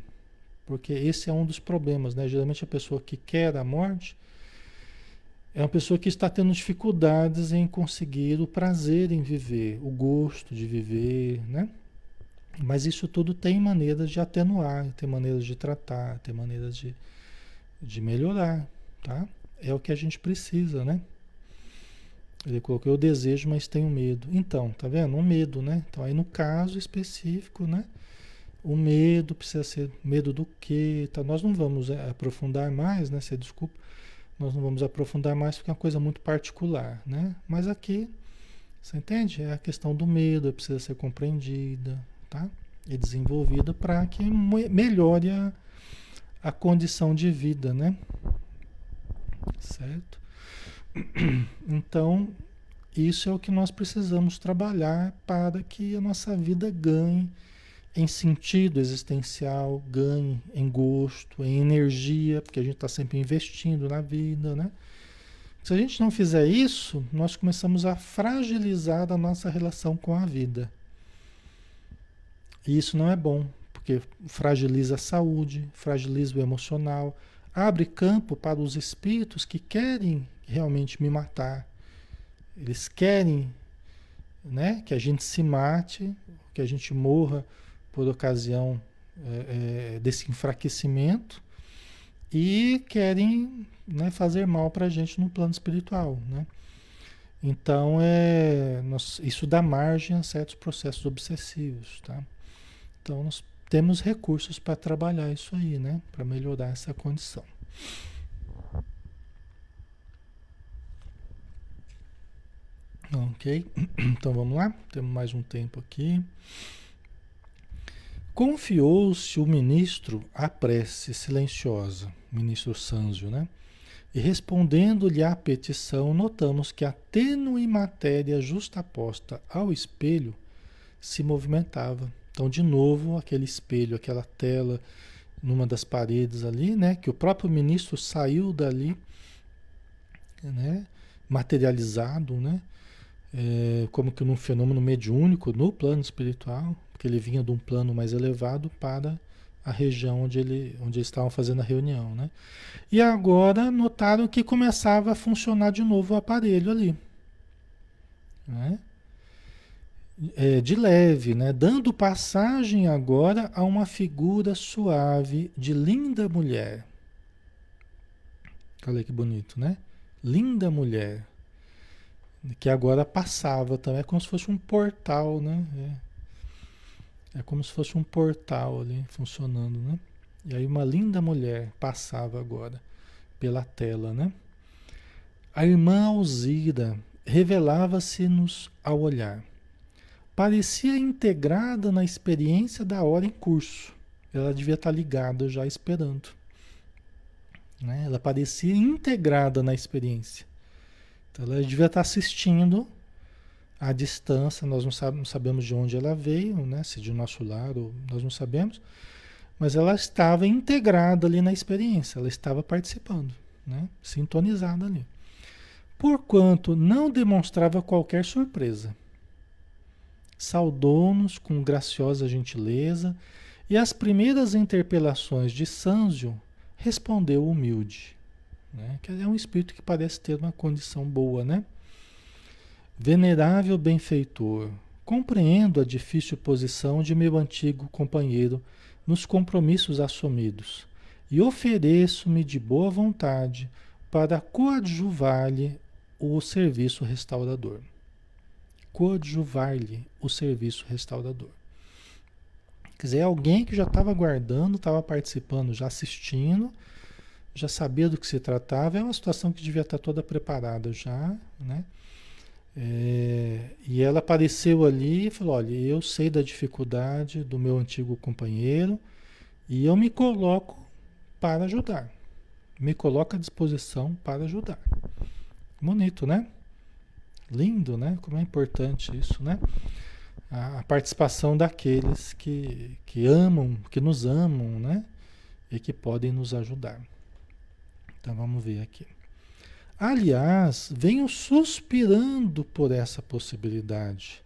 porque esse é um dos problemas, né? Geralmente a pessoa que quer a morte é uma pessoa que está tendo dificuldades em conseguir o prazer em viver, o gosto de viver, né? Mas isso tudo tem maneiras de atenuar, tem maneiras de tratar, tem maneiras de, de melhorar, tá? É o que a gente precisa, né? Ele colocou, eu desejo, mas tenho medo. Então, tá vendo? Um medo, né? Então, aí no caso específico, né? O medo precisa ser medo do quê? Tá? Nós não vamos é, aprofundar mais, né? Você desculpa, nós não vamos aprofundar mais porque é uma coisa muito particular, né? Mas aqui, você entende? É a questão do medo, precisa ser compreendida, tá? E desenvolvida para que melhore a, a condição de vida, né? Certo? Então, isso é o que nós precisamos trabalhar para que a nossa vida ganhe em sentido existencial, ganhe em gosto, em energia, porque a gente está sempre investindo na vida, né? Se a gente não fizer isso, nós começamos a fragilizar a nossa relação com a vida. E isso não é bom, porque fragiliza a saúde, fragiliza o emocional, abre campo para os espíritos que querem realmente me matar. Eles querem né, que a gente se mate, que a gente morra por ocasião é, é, desse enfraquecimento e querem né, fazer mal para a gente no plano espiritual. Né? Então, é, nós, isso dá margem a certos processos obsessivos. Tá? Então, nós temos recursos para trabalhar isso aí, né? para melhorar essa condição. Ok, então vamos lá, temos mais um tempo aqui. Confiou-se o ministro à prece silenciosa, ministro Sanzio, né? E respondendo-lhe à petição, notamos que a tênue matéria justaposta ao espelho se movimentava. Então, de novo, aquele espelho, aquela tela numa das paredes ali, né, que o próprio ministro saiu dali, né, materializado, né, é, como que num fenômeno mediúnico no plano espiritual, porque ele vinha de um plano mais elevado para a região onde, ele, onde eles estavam fazendo a reunião. Né? E agora notaram que começava a funcionar de novo o aparelho ali. Né? É, de leve, né? dando passagem agora a uma figura suave de linda mulher. Olha que bonito, né? Linda mulher. Que agora passava também, é como se fosse um portal, né? É. É como se fosse um portal ali funcionando, né? E aí uma linda mulher passava agora pela tela, né? A irmã Alzira revelava-se-nos ao olhar. Parecia integrada na experiência da hora em curso. Ela devia estar ligada já esperando. Né? Ela parecia integrada na experiência. Então ela devia estar assistindo à distância, nós não, sabe, não sabemos de onde ela veio, né? se de nosso lar ou nós não sabemos, mas ela estava integrada ali na experiência, ela estava participando, né? sintonizada ali. Porquanto não demonstrava qualquer surpresa. Saudou-nos com graciosa gentileza e às primeiras interpelações de Sanzio respondeu humilde. Né? Que é um espírito que parece ter uma condição boa, né? Venerável benfeitor, compreendo a difícil posição de meu antigo companheiro nos compromissos assumidos e ofereço-me de boa vontade para coadjuvar-lhe o serviço restaurador. Coadjuvar-lhe o serviço restaurador. Quer dizer, é alguém que já estava aguardando, estava participando, já assistindo, já sabia do que se tratava, é uma situação que devia estar toda preparada já, né? É, e ela apareceu ali e falou: Olha, eu sei da dificuldade do meu antigo companheiro e eu me coloco para ajudar. Me coloco à disposição para ajudar. Bonito, né? Lindo, né? Como é importante isso, né? A, participação daqueles que, que amam, que nos amam, né? E que podem nos ajudar. Então vamos ver aqui. Aliás, venho suspirando por essa possibilidade.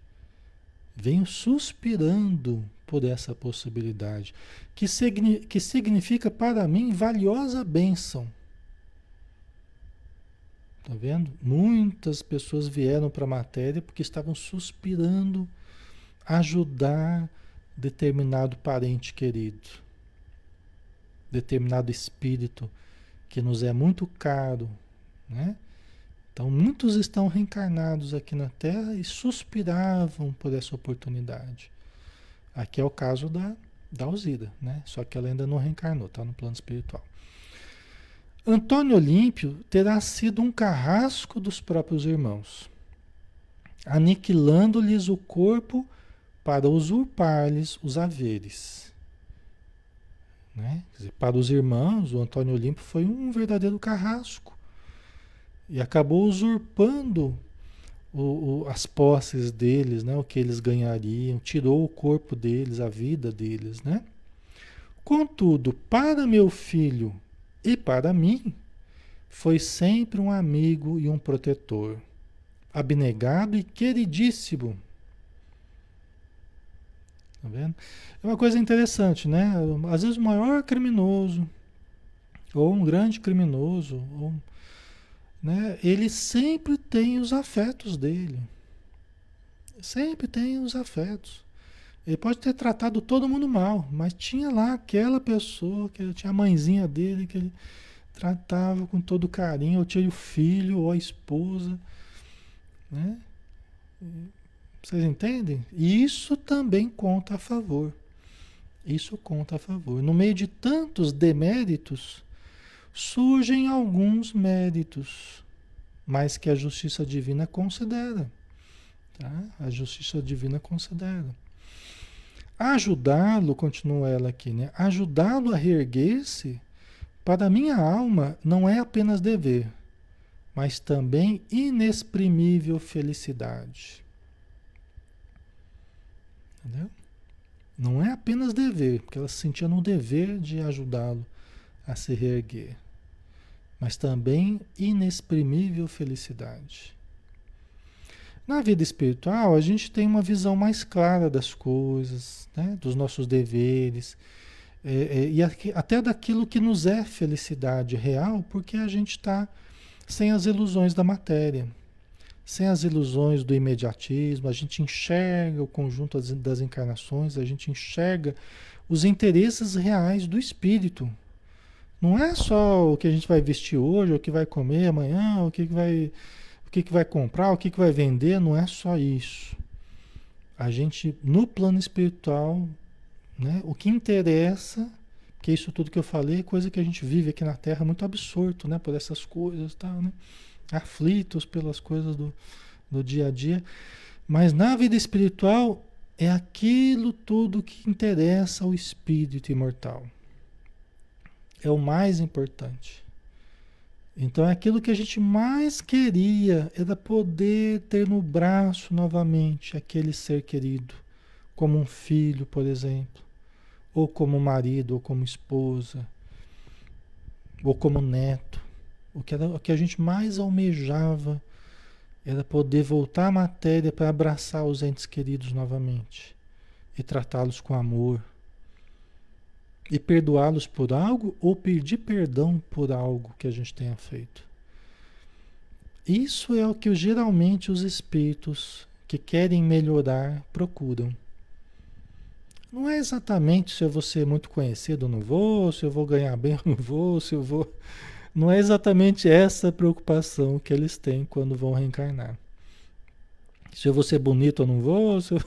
Venho suspirando por essa possibilidade, que, signi que significa para mim valiosa bênção. Está vendo? Muitas pessoas vieram para a matéria porque estavam suspirando ajudar determinado parente querido, determinado espírito que nos é muito caro, né? Então, muitos estão reencarnados aqui na Terra e suspiravam por essa oportunidade. Aqui é o caso da, da Alzira, né? Só que ela ainda não reencarnou, está no plano espiritual. Antônio Olímpio terá sido um carrasco dos próprios irmãos, aniquilando-lhes o corpo para usurpar-lhes os haveres. Né? Dizer, para os irmãos, o Antônio Olímpio foi um verdadeiro carrasco e acabou usurpando o, o, as posses deles, né? o que eles ganhariam, tirou o corpo deles, a vida deles. Né? Contudo, para meu filho e para mim, foi sempre um amigo e um protetor, abnegado e queridíssimo. Tá vendo? É uma coisa interessante, né? Às vezes o maior criminoso, ou um grande criminoso, ou né? Ele sempre tem os afetos dele. Sempre tem os afetos. Ele pode ter tratado todo mundo mal, mas tinha lá aquela pessoa, que tinha a mãezinha dele que ele tratava com todo carinho, ou tinha o filho, ou a esposa. Né? Vocês entendem? Isso também conta a favor. Isso conta a favor. No meio de tantos deméritos, surgem alguns méritos, mas que a justiça divina considera. Tá? A justiça divina considera. Ajudá-lo, continua ela aqui, né? Ajudá-lo a reerguer-se Para minha alma não é apenas dever, mas também inexprimível felicidade. Entendeu? Não é apenas dever, porque ela se sentia no dever de ajudá-lo a se reerguer, mas também inexprimível felicidade. Na vida espiritual, a gente tem uma visão mais clara das coisas, né? dos nossos deveres, é, é, e até daquilo que nos é felicidade real, porque a gente está sem as ilusões da matéria, sem as ilusões do imediatismo, a gente enxerga o conjunto das, das encarnações, a gente enxerga os interesses reais do espírito. Não é só o que a gente vai vestir hoje, o que vai comer amanhã, o que vai o que, que vai comprar, o que, que vai vender, não é só isso. A gente, no plano espiritual, né, o que interessa, que isso tudo que eu falei é coisa que a gente vive aqui na Terra muito absorto né, por essas coisas, tal, né, aflitos pelas coisas do, do dia a dia. Mas na vida espiritual é aquilo tudo que interessa ao espírito imortal. É o mais importante. Então aquilo que a gente mais queria era poder ter no braço novamente aquele ser querido, como um filho, por exemplo, ou como marido, ou como esposa, ou como neto. O que, era, o que a gente mais almejava era poder voltar à matéria para abraçar os entes queridos novamente e tratá-los com amor e perdoá-los por algo ou pedir perdão por algo que a gente tenha feito. Isso é o que geralmente os espíritos que querem melhorar procuram. Não é exatamente se eu vou ser muito conhecido ou não vou, se eu vou ganhar bem ou não vou, se eu vou. Não é exatamente essa preocupação que eles têm quando vão reencarnar. Se eu vou ser bonito ou não vou, se eu?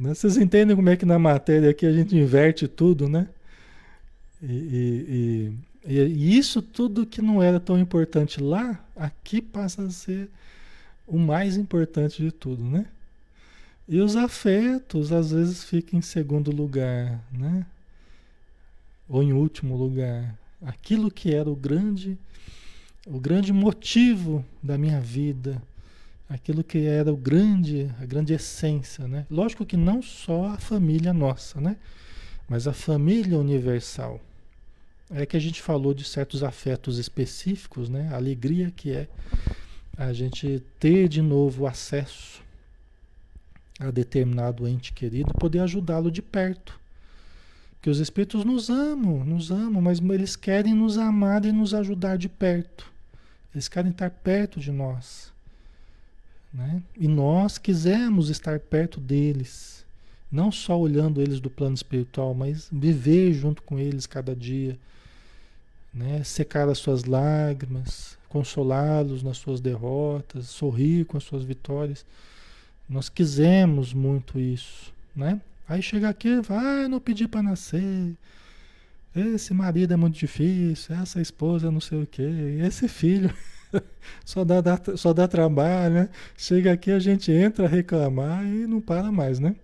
Vocês entendem como é que na matéria aqui a gente inverte tudo, né? E, e, e, e, isso tudo que não era tão importante lá, aqui passa a ser o mais importante de tudo, né? E os afetos às vezes ficam em segundo lugar, né? Ou em último lugar. Aquilo que era o grande, o grande motivo da minha vida, aquilo que era o grande, a grande essência, né? Lógico que não só a família nossa, né? Mas a família universal. É que a gente falou de certos afetos específicos, né? A alegria que é a gente ter de novo acesso a determinado ente querido, poder ajudá-lo de perto. Porque os espíritos nos amam, nos amam, mas eles querem nos amar e nos ajudar de perto. Eles querem estar perto de nós. Né? E nós quisemos estar perto deles, não só olhando eles do plano espiritual, mas viver junto com eles cada dia, né? secar as suas lágrimas, consolá-los nas suas derrotas, sorrir com as suas vitórias. Nós quisemos muito isso, né? Aí chega aqui e fala, ah, não pedi para nascer, esse marido é muito difícil, essa esposa não sei o quê, esse filho só, dá, dá, só dá trabalho, né? Chega aqui, a gente entra a reclamar e não para mais, né?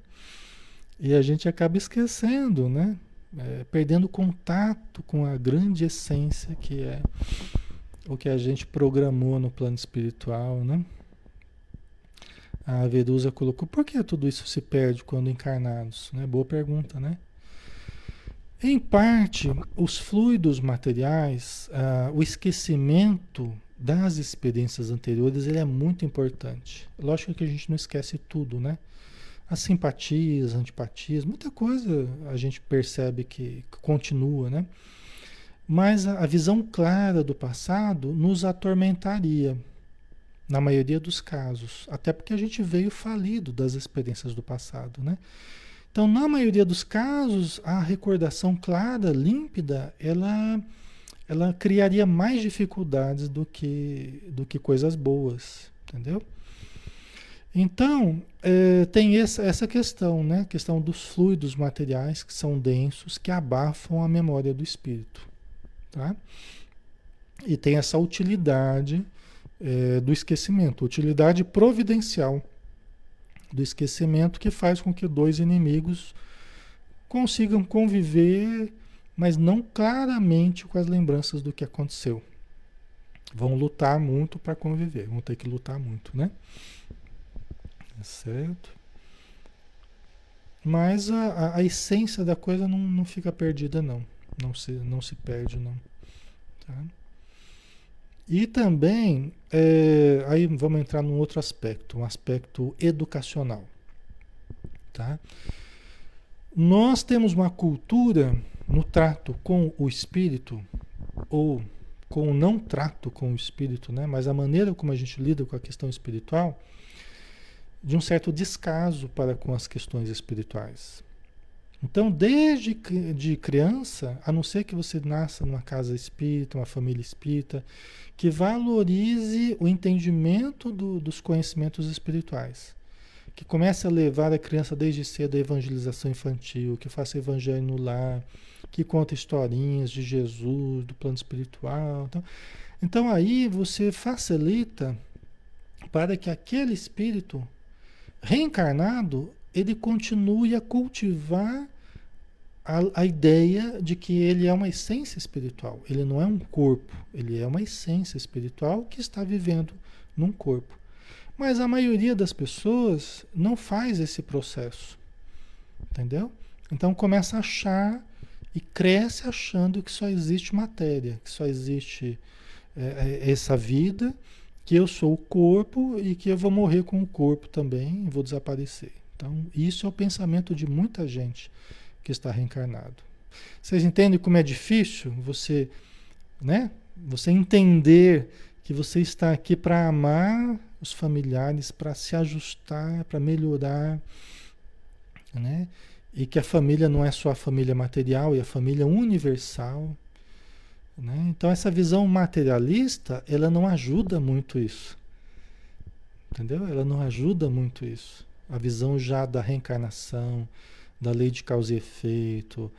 E a gente acaba esquecendo, né? É, perdendo contato com a grande essência que é o que a gente programou no plano espiritual, né? A Verusa colocou, por que tudo isso se perde quando encarnados? Né? Boa pergunta, né? Em parte, os fluidos materiais, ah, o esquecimento das experiências anteriores ele é muito importante. Lógico que a gente não esquece tudo, né? As simpatias, antipatias, muita coisa a gente percebe que continua, né? Mas a, visão clara do passado nos atormentaria, na maioria dos casos, até porque a gente veio falido das experiências do passado, né? Então, na maioria dos casos, a recordação clara, límpida, ela ela criaria mais dificuldades do que, do que coisas boas, entendeu? Então, é, tem essa, essa questão, né? A questão dos fluidos materiais que são densos, que abafam a memória do espírito, tá? E tem essa utilidade é, do esquecimento, utilidade providencial do esquecimento que faz com que dois inimigos consigam conviver mas não claramente com as lembranças do que aconteceu. Vão lutar muito para conviver, vão ter que lutar muito, né? Certo? Mas a, a, a essência da coisa não, não fica perdida, não. Não se, não se perde, não. Tá? E também, é, aí vamos entrar num outro aspecto, um aspecto educacional. Tá? Nós temos uma cultura no trato com o espírito, ou com o não trato com o espírito, né? mas a maneira como a gente lida com a questão espiritual, de um certo descaso para com as questões espirituais. Então, desde de criança, a não ser que você nasça numa casa espírita, uma família espírita, que valorize o entendimento do, dos conhecimentos espirituais, que comece a levar a criança desde cedo à evangelização infantil, que faça evangelho no lar, que conta historinhas de Jesus, do plano espiritual. Então, então aí você facilita para que aquele espírito reencarnado ele continue a cultivar a, a, ideia de que ele é uma essência espiritual. Ele não é um corpo, ele é uma essência espiritual que está vivendo num corpo. Mas a maioria das pessoas não faz esse processo. Entendeu? Então começa a achar e cresce achando que só existe matéria, que só existe é, é essa vida, que eu sou o corpo e que eu vou morrer com o corpo também e vou desaparecer. Então, isso é o pensamento de muita gente que está reencarnado. Vocês entendem como é difícil você, né? Você entender que você está aqui para amar os familiares, para se ajustar, para melhorar, né? E que a família não é só a família material, é a família universal. Né? Então essa visão materialista, ela não ajuda muito isso. Entendeu? Ela não ajuda muito isso. A visão já da reencarnação, da lei de causa e efeito,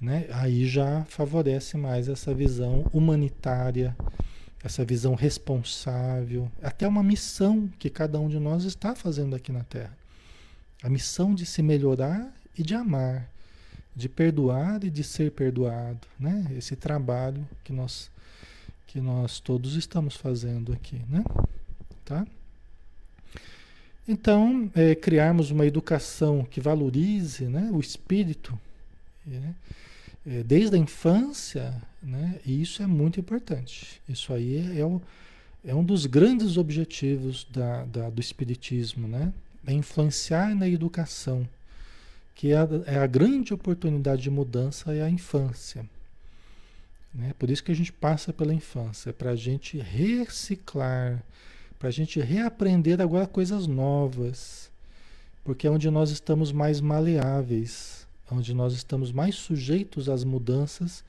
né? aí já favorece mais essa visão humanitária, essa visão responsável, até uma missão que cada um de nós está fazendo aqui na Terra. A missão de se melhorar e de amar, de perdoar e de ser perdoado, né? Esse trabalho que nós que nós todos estamos fazendo aqui, né? Tá? Então, é, criarmos uma educação que valorize né, o espírito, né, desde a infância, né, e isso é muito importante. Isso aí é, é, o, é um dos grandes objetivos da, da, do espiritismo, né? É influenciar na educação, que é a, é a grande oportunidade de mudança é a infância. Né? Por isso que a gente passa pela infância, para a gente reciclar, para a gente reaprender agora coisas novas, porque é onde nós estamos mais maleáveis, onde nós estamos mais sujeitos às mudanças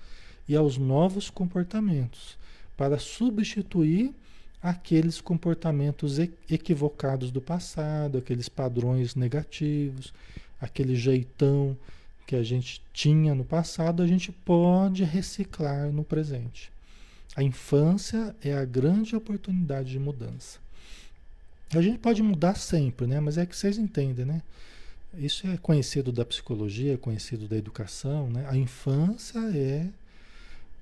e aos novos comportamentos, para substituir aqueles comportamentos equivocados do passado, aqueles padrões negativos, aquele jeitão que a gente tinha no passado, a gente pode reciclar no presente. A infância é a grande oportunidade de mudança. A gente pode mudar sempre, né? Mas é que vocês entendem, né? Isso é conhecido da psicologia, é conhecido da educação, né? A infância é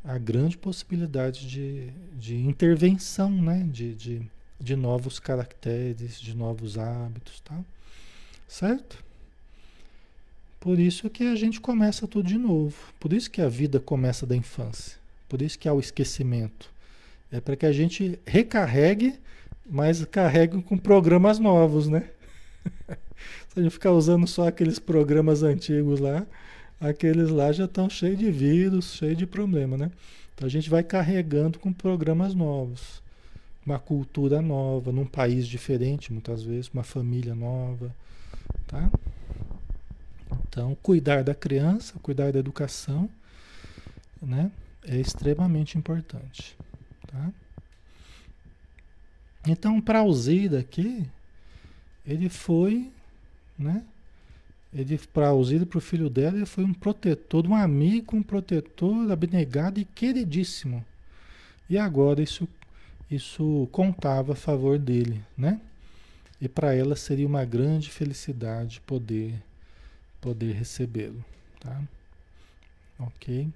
a grande possibilidade de, de intervenção, né? De, de, de novos caracteres, de novos hábitos, tá? Certo? Por isso que a gente começa tudo de novo. Por isso que a vida começa da infância. Por isso que há o esquecimento. É para que a gente recarregue mas carregam com programas novos, né? Se a gente ficar usando só aqueles programas antigos lá, aqueles lá já estão cheios de vírus, cheios de problema, né? Então a gente vai carregando com programas novos, uma cultura nova, num país diferente, muitas vezes, uma família nova, tá? Então, cuidar da criança, cuidar da educação, né? É extremamente importante, tá? Então, para Alzira aqui, ele foi, né? Ele, para Alzira, para o filho dela, ele foi um protetor, um amigo, um protetor abnegado e queridíssimo. E agora isso, isso contava a favor dele, né? E para ela seria uma grande felicidade poder, poder recebê-lo, tá? Ok?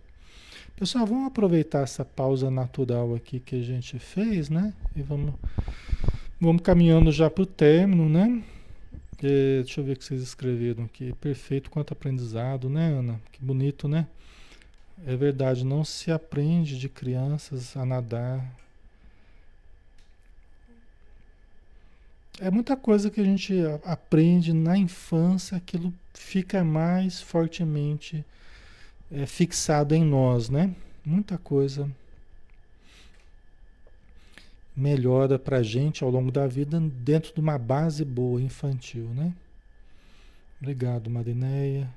Pessoal, vamos aproveitar essa pausa natural aqui que a gente fez, né? E vamos, vamos caminhando já para o término, né? Deixa eu ver o que vocês escreveram aqui. Perfeito quanto aprendizado, né, Ana? Que bonito, né? É verdade, não se aprende de crianças a nadar. É muita coisa que a gente aprende na infância, aquilo fica mais fortemente é, fixado em nós, né? Muita coisa melhora para a gente ao longo da vida dentro de uma base boa infantil, né? Obrigado, Marineia.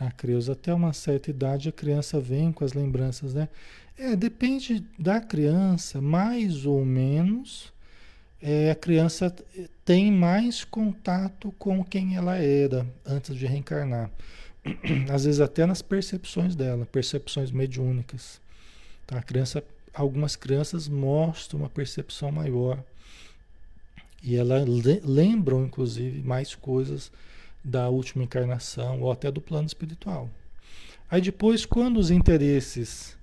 A Creuza, até uma certa idade a criança vem com as lembranças, né? É, depende da criança, mais ou menos, é, a criança tem mais contato com quem ela era antes de reencarnar. Às vezes até nas percepções dela, percepções mediúnicas. Tá? A criança, algumas crianças mostram uma percepção maior. E elas lembram, inclusive, mais coisas da última encarnação ou até do plano espiritual. Aí depois, quando os interesses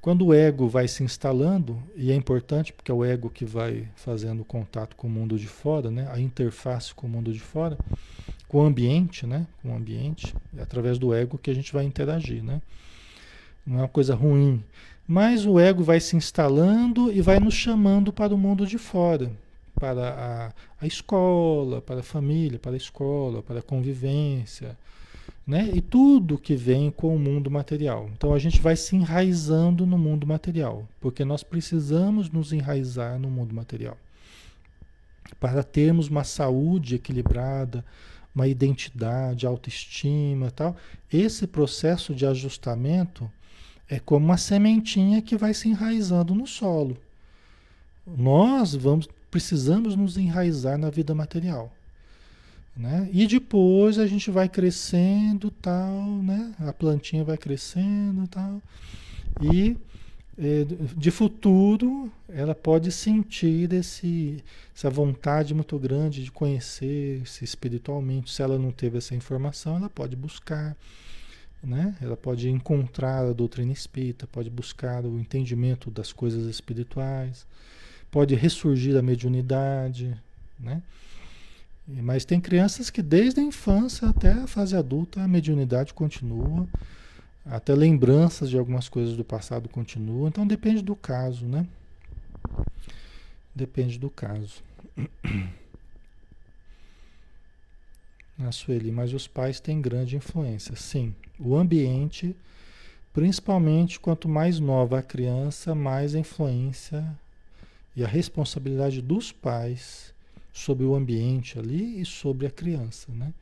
quando o ego vai se instalando, e é importante porque é o ego que vai fazendo contato com o mundo de fora, né? a interface com o mundo de fora, com o ambiente, né? com o ambiente, é através do ego que a gente vai interagir. Né? Não é uma coisa ruim. Mas o ego vai se instalando e vai nos chamando para o mundo de fora, para a, a escola, para a família, para a escola, para a convivência, né? E tudo que vem com o mundo material. Então a gente vai se enraizando no mundo material, porque nós precisamos nos enraizar no mundo material. Para termos uma saúde equilibrada, uma identidade, autoestima, tal. Esse processo de ajustamento é como uma sementinha que vai se enraizando no solo. Nós vamos precisamos nos enraizar na vida material. Né? E depois a gente vai crescendo tal, né? A plantinha vai crescendo tal. E é, de futuro ela pode sentir esse, essa vontade muito grande de conhecer-se espiritualmente. Se ela não teve essa informação, ela pode buscar. Né? Ela pode encontrar a doutrina espírita, pode buscar o entendimento das coisas espirituais, pode ressurgir a mediunidade, né? Mas tem crianças que desde a infância até a fase adulta a mediunidade continua, até lembranças de algumas coisas do passado continuam, então depende do caso, né? Depende do caso. A Sueli, mas os pais têm grande influência. Sim, o ambiente, principalmente quanto mais nova a criança, mais a influência e a responsabilidade dos pais sobre o ambiente ali e sobre a criança, né?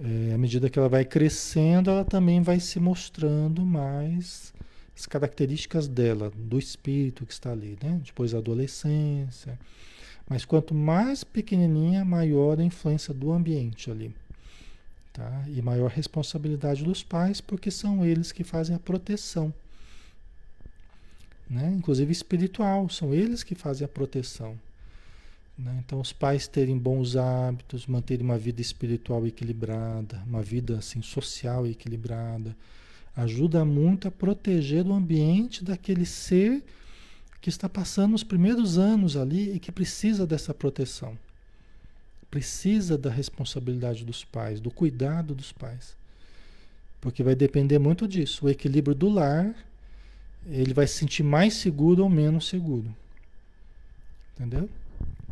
É, à medida que ela vai crescendo, ela também vai se mostrando mais as características dela, do espírito que está ali, né? Depois a adolescência. Mas quanto mais pequenininha, maior a influência do ambiente ali. Tá? E maior responsabilidade dos pais, porque são eles que fazem a proteção. Né? Inclusive espiritual, são eles que fazem a proteção. Né? Então, os pais terem bons hábitos, manterem uma vida espiritual equilibrada, uma vida assim, social equilibrada, ajuda muito a proteger o ambiente daquele ser que está passando os primeiros anos ali e que precisa dessa proteção. Precisa da responsabilidade dos pais, do cuidado dos pais. Porque vai depender muito disso. O equilíbrio do lar, ele vai se sentir mais seguro ou menos seguro. Entendeu?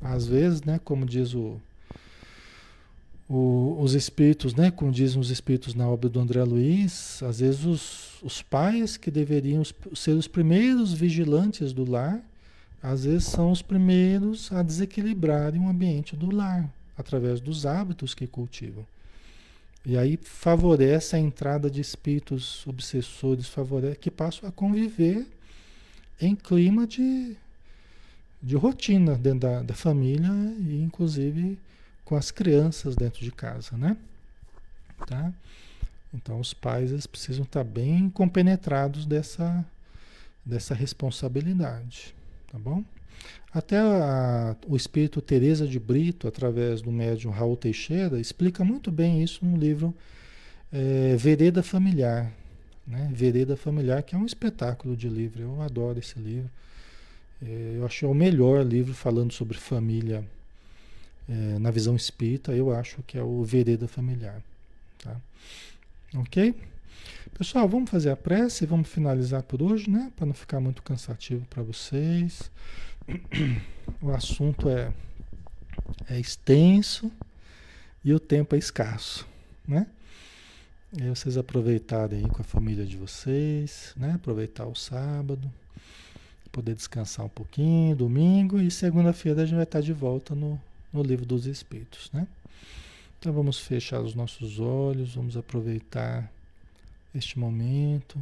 Às vezes, né, como diz o, o, os espíritos, né, como dizem os espíritos na obra do André Luiz, às vezes os, os pais que deveriam ser os primeiros vigilantes do lar, às vezes são os primeiros a desequilibrarem o ambiente do lar, através dos hábitos que cultivam. E aí favorece a entrada de espíritos obsessores, favorece, que passam a conviver em clima de de rotina dentro da, da família e inclusive com as crianças dentro de casa, né? Tá? Então os pais eles precisam estar bem compenetrados dessa, dessa responsabilidade, tá bom? Até a, o espírito Teresa de Brito, através do médium Raul Teixeira, explica muito bem isso no livro é, Vereda Familiar. Né? Vereda Familiar, que é um espetáculo de livro. Eu adoro esse livro. É, eu achei o melhor livro falando sobre família é, na visão espírita. Eu acho que é o Vereda Familiar. Tá? Ok? Pessoal, vamos fazer a prece vamos finalizar por hoje, né? Para não ficar muito cansativo para vocês. O assunto é, é extenso e o tempo é escasso, né? E vocês aproveitarem aí com a família de vocês, né? Aproveitar o sábado, poder descansar um pouquinho, domingo e segunda-feira a gente vai estar de volta no, no livro dos Espíritos, né? Então vamos fechar os nossos olhos, vamos aproveitar este momento.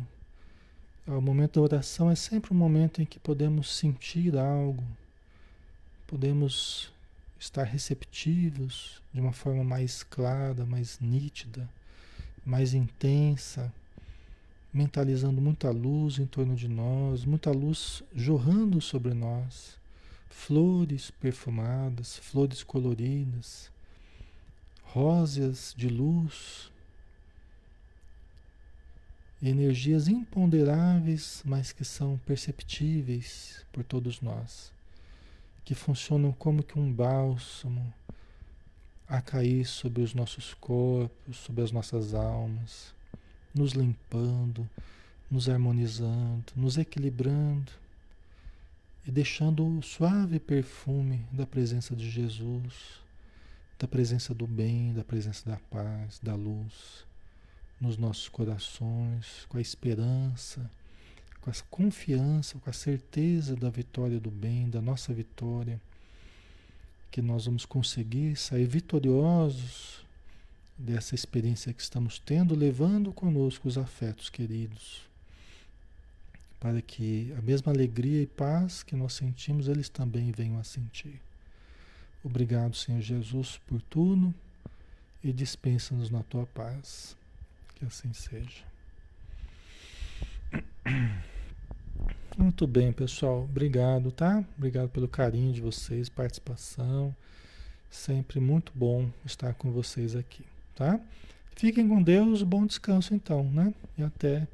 O momento da oração é sempre um momento em que podemos sentir algo, podemos estar receptivos de uma forma mais clara, mais nítida, mais intensa, mentalizando muita luz em torno de nós, muita luz jorrando sobre nós, flores perfumadas, flores coloridas, róseas de luz, energias imponderáveis, mas que são perceptíveis por todos nós, que funcionam como que um bálsamo a cair sobre os nossos corpos, sobre as nossas almas, nos limpando, nos harmonizando, nos equilibrando e deixando o suave perfume da presença de Jesus, da presença do bem, da presença da paz, da luz nos nossos corações, com a esperança, com a confiança, com a certeza da vitória do bem, da nossa vitória, que nós vamos conseguir sair vitoriosos dessa experiência que estamos tendo, levando conosco os afetos queridos, para que a mesma alegria e paz que nós sentimos, eles também venham a sentir. Obrigado, Senhor Jesus, por tudo e dispensa-nos na tua paz. Que assim seja. Muito bem, pessoal. Obrigado, tá? Obrigado pelo carinho de vocês, participação. Sempre muito bom estar com vocês aqui, tá? Fiquem com Deus, bom descanso então, né? E até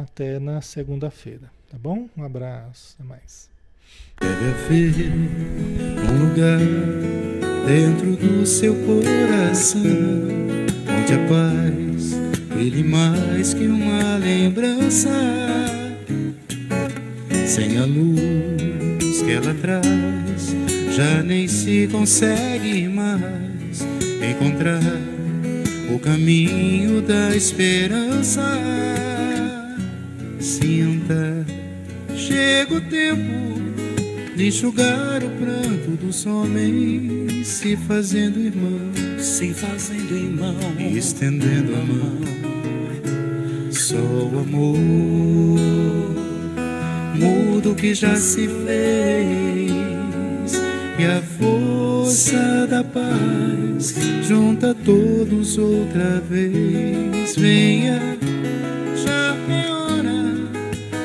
até na segunda-feira, tá bom? Um abraço, até mais. Deve haver um lugar dentro do seu coração onde a paz brilhe mais que uma lembrança. Sem a luz que ela traz, já nem se consegue mais encontrar o caminho da esperança. Sinta, chega o tempo de enxugar o pranto dos homens, se fazendo irmão, se fazendo irmão, e estendendo a mão. Só o amor muda o que já se fez, e a força da paz junta todos outra vez. Venha,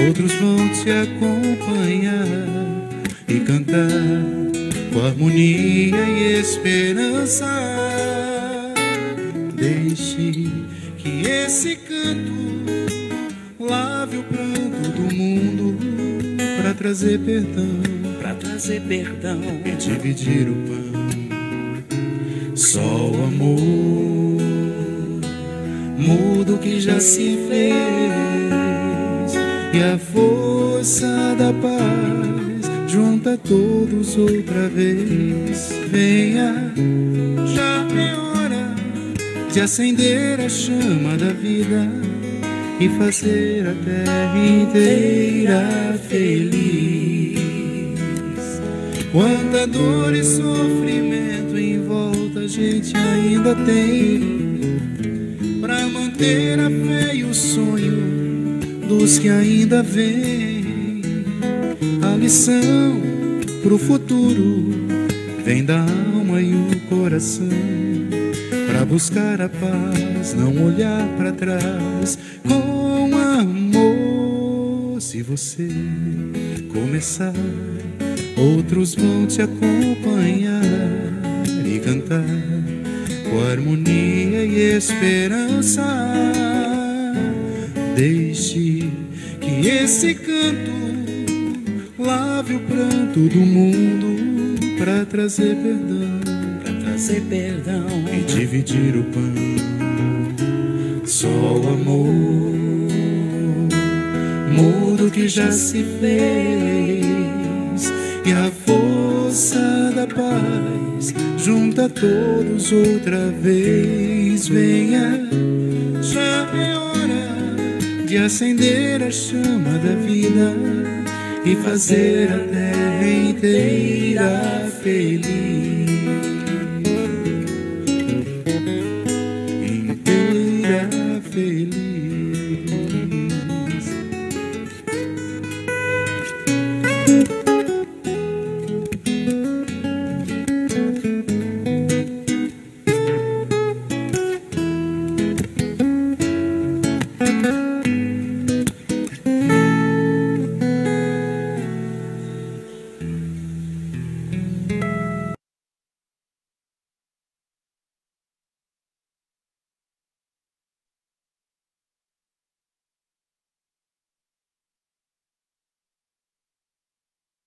Outros vão te acompanhar e cantar com harmonia e esperança. Deixe que esse canto lave o pranto do mundo para trazer perdão, para trazer perdão e dividir o pão. Só o amor muda o que já se fez e a força da paz junta todos outra vez. Venha, já é hora de acender a chama da vida e fazer a terra inteira feliz. Quanta dor e sofrimento em volta a gente ainda tem. Pra manter a fé e o sonho dos que ainda vêm. A lição pro futuro vem da alma e o coração. Pra buscar a paz, não olhar para trás com amor. Se você começar, outros vão te acompanhar e cantar com harmonia e esperança. Deixe que esse canto lave o pranto do mundo para trazer perdão Pra trazer perdão. e dividir o pão. Só o amor muda o que já se fez e a força da paz junta todos outra vez. Venha, já de acender a chama da vida e fazer a terra inteira feliz.